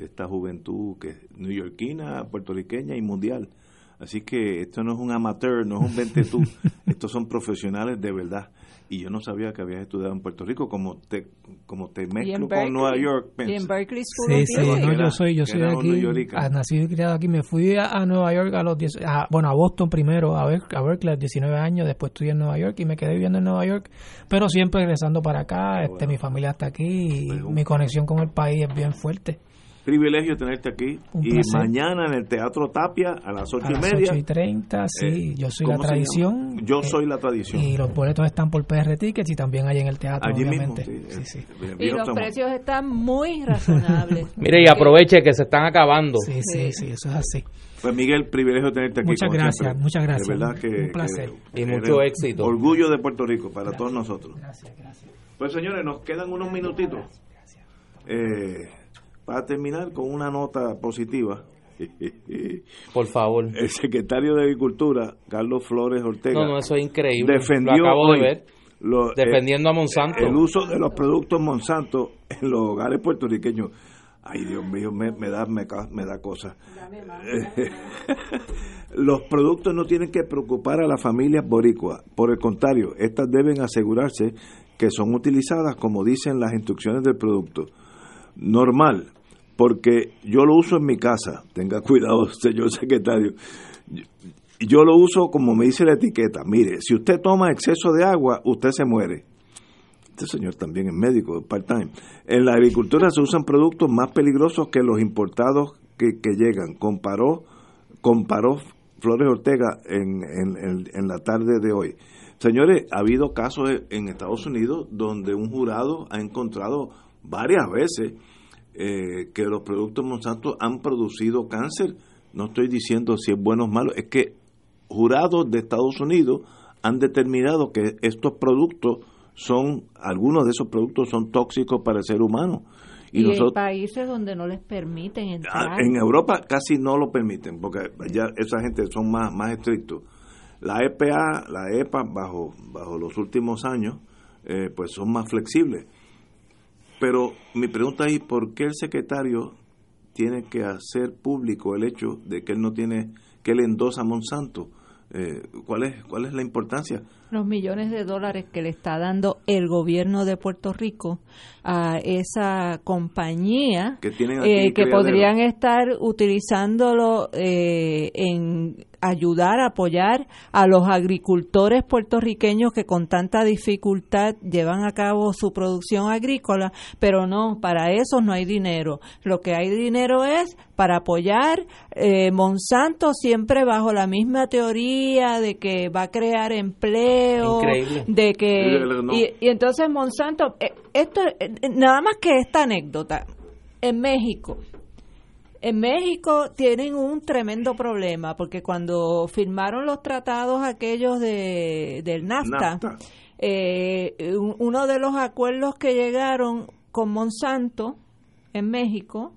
de esta juventud que es neoyorquina, puertorriqueña y mundial. Así que esto no es un amateur, no es un ventetú, estos son profesionales de verdad. Y yo no sabía que habías estudiado en Puerto Rico, como te como te mezclo con Nueva York. Y en Berkeley School Sí, sí, yo soy, yo soy aquí, ah, nacido y criado aquí. Me fui a, Nueva York a los 10, bueno, a Boston primero, a, ver, a Berkeley a los 19 años, después estudié en Nueva York y me quedé viviendo en Nueva York, pero siempre regresando para acá, este mi familia está aquí y pues, mi conexión con el país es bien fuerte privilegio tenerte aquí. y mañana en el Teatro Tapia a las ocho y media. 8 y 30, sí. Eh, yo soy la tradición. Yo eh, soy la tradición. Y los boletos están por PR Tickets y también hay en el teatro, Allí obviamente. Mismo, sí, Y los precios están muy razonables. Mire, y aproveche que se están acabando. Sí, sí, sí, eso es así. Pues Miguel, privilegio tenerte aquí. Muchas gracias, muchas gracias. De verdad que, un placer. y mucho éxito. Orgullo de Puerto Rico para todos nosotros. Gracias, gracias. Pues señores, nos quedan unos minutitos. Eh, para terminar con una nota positiva. Por favor. El secretario de Agricultura, Carlos Flores Ortega. No, no, eso es increíble. Defendió lo acabo de ver. Eh, defendiendo a Monsanto. El uso de los productos Monsanto en los hogares puertorriqueños. Ay, Dios mío, me, da me, me da cosas. los productos no tienen que preocupar a las familias boricuas. Por el contrario, estas deben asegurarse que son utilizadas como dicen las instrucciones del producto. Normal, porque yo lo uso en mi casa, tenga cuidado, señor secretario. Yo lo uso como me dice la etiqueta. Mire, si usted toma exceso de agua, usted se muere. Este señor también es médico, part-time. En la agricultura se usan productos más peligrosos que los importados que, llegan. Comparó, comparó Flores Ortega en, en, en la tarde de hoy. Señores, ha habido casos en Estados Unidos donde un jurado ha encontrado varias veces eh, que los productos Monsanto han producido cáncer. No estoy diciendo si es bueno o malo, es que jurados de Estados Unidos han determinado que estos productos son, algunos de esos productos son tóxicos para el ser humano. Y, nosotros, países donde no les permiten ah, entrar. En Europa casi no lo permiten, porque ya esa gente son más, más estrictos. La EPA, la EPA, bajo, bajo los últimos años, eh, pues son más flexibles pero mi pregunta es, ¿por qué el secretario tiene que hacer público el hecho de que él no tiene, que él endosa a Monsanto? Eh, ¿cuál, es, ¿Cuál es la importancia? Los millones de dólares que le está dando el gobierno de Puerto Rico a esa compañía que, eh, que podrían estar utilizándolo eh, en ayudar, apoyar a los agricultores puertorriqueños que con tanta dificultad llevan a cabo su producción agrícola, pero no, para eso no hay dinero. Lo que hay dinero es para apoyar eh, Monsanto siempre bajo la misma teoría de que va a crear empleo, de que y, entonces Monsanto eh, esto eh, nada más que esta anécdota en México en México tienen un tremendo problema porque cuando firmaron los tratados aquellos de, del NAFTA, Eh, uno de los acuerdos que llegaron con Monsanto en México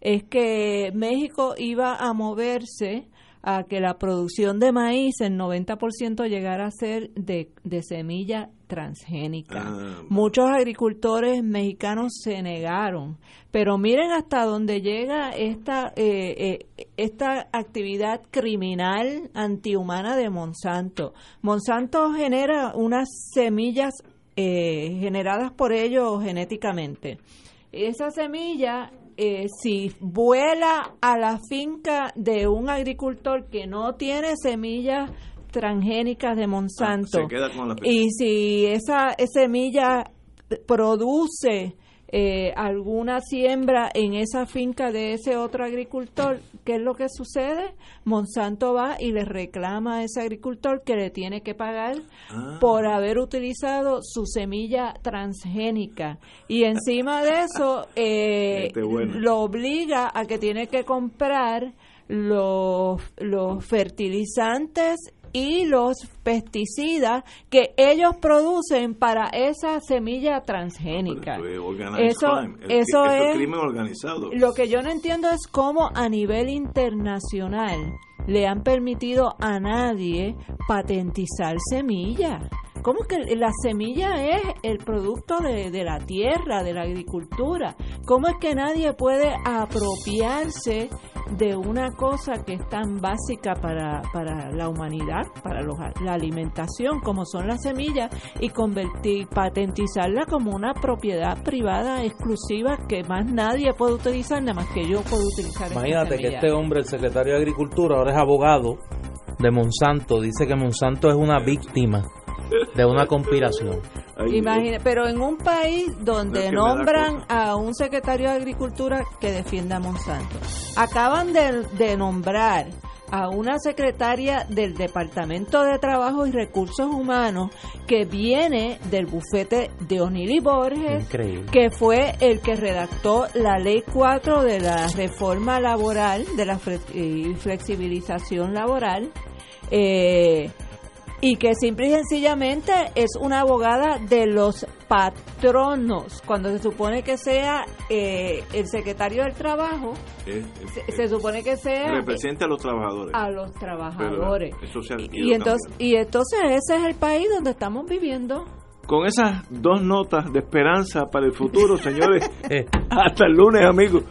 es que México iba a moverse a que la producción de maíz, el 90% llegara a ser de, de semilla transgénica. Ah, Muchos agricultores mexicanos se negaron, pero miren hasta dónde llega esta, eh, eh, esta actividad criminal antihumana de Monsanto. Monsanto genera unas semillas eh, generadas por ellos genéticamente. Esa semilla eh, si vuela a la finca de un agricultor que no tiene semillas transgénicas de Monsanto y si esa semilla produce eh, alguna siembra en esa finca de ese otro agricultor, ¿qué es lo que sucede? Monsanto va y le reclama a ese agricultor que le tiene que pagar ah. por haber utilizado su semilla transgénica. Y encima de eso, eh, este lo obliga a que tiene que comprar los, los fertilizantes y los pesticidas que ellos producen para esa semilla transgénica. Eso, eso es crimen organizado. Lo que yo no entiendo es cómo a nivel internacional le han permitido a nadie patentizar semillas. ¿Cómo que la semilla es el producto de, de, la tierra, de la agricultura? ¿Cómo es que nadie puede apropiarse de una cosa que es tan básica para, para la humanidad, para la alimentación, como son las semillas, y convertir, patentizarla como una propiedad privada exclusiva que más nadie puede utilizar, nada más que yo puedo utilizar. Imagínate que este hombre, el secretario de Agricultura, ahora es abogado de Monsanto, dice que Monsanto es una víctima de una conspiración. Imagine, pero en un país donde nombran a un secretario de Agricultura que defienda a Monsanto, acaban de, nombrar a una secretaria del Departamento de Trabajo y Recursos Humanos que viene del bufete de Onili Borges, que fue el que redactó la Ley 4 de la reforma laboral, de la flexibilización laboral. Eh, y que simple y sencillamente es una abogada de los patronos, cuando se supone que sea eh, el secretario del trabajo, se, supone que sea... Representa a los trabajadores. A los trabajadores. y, entonces, y entonces ese es el país donde estamos viviendo. Con esas dos notas de esperanza para el futuro, señores, hasta el lunes, amigos.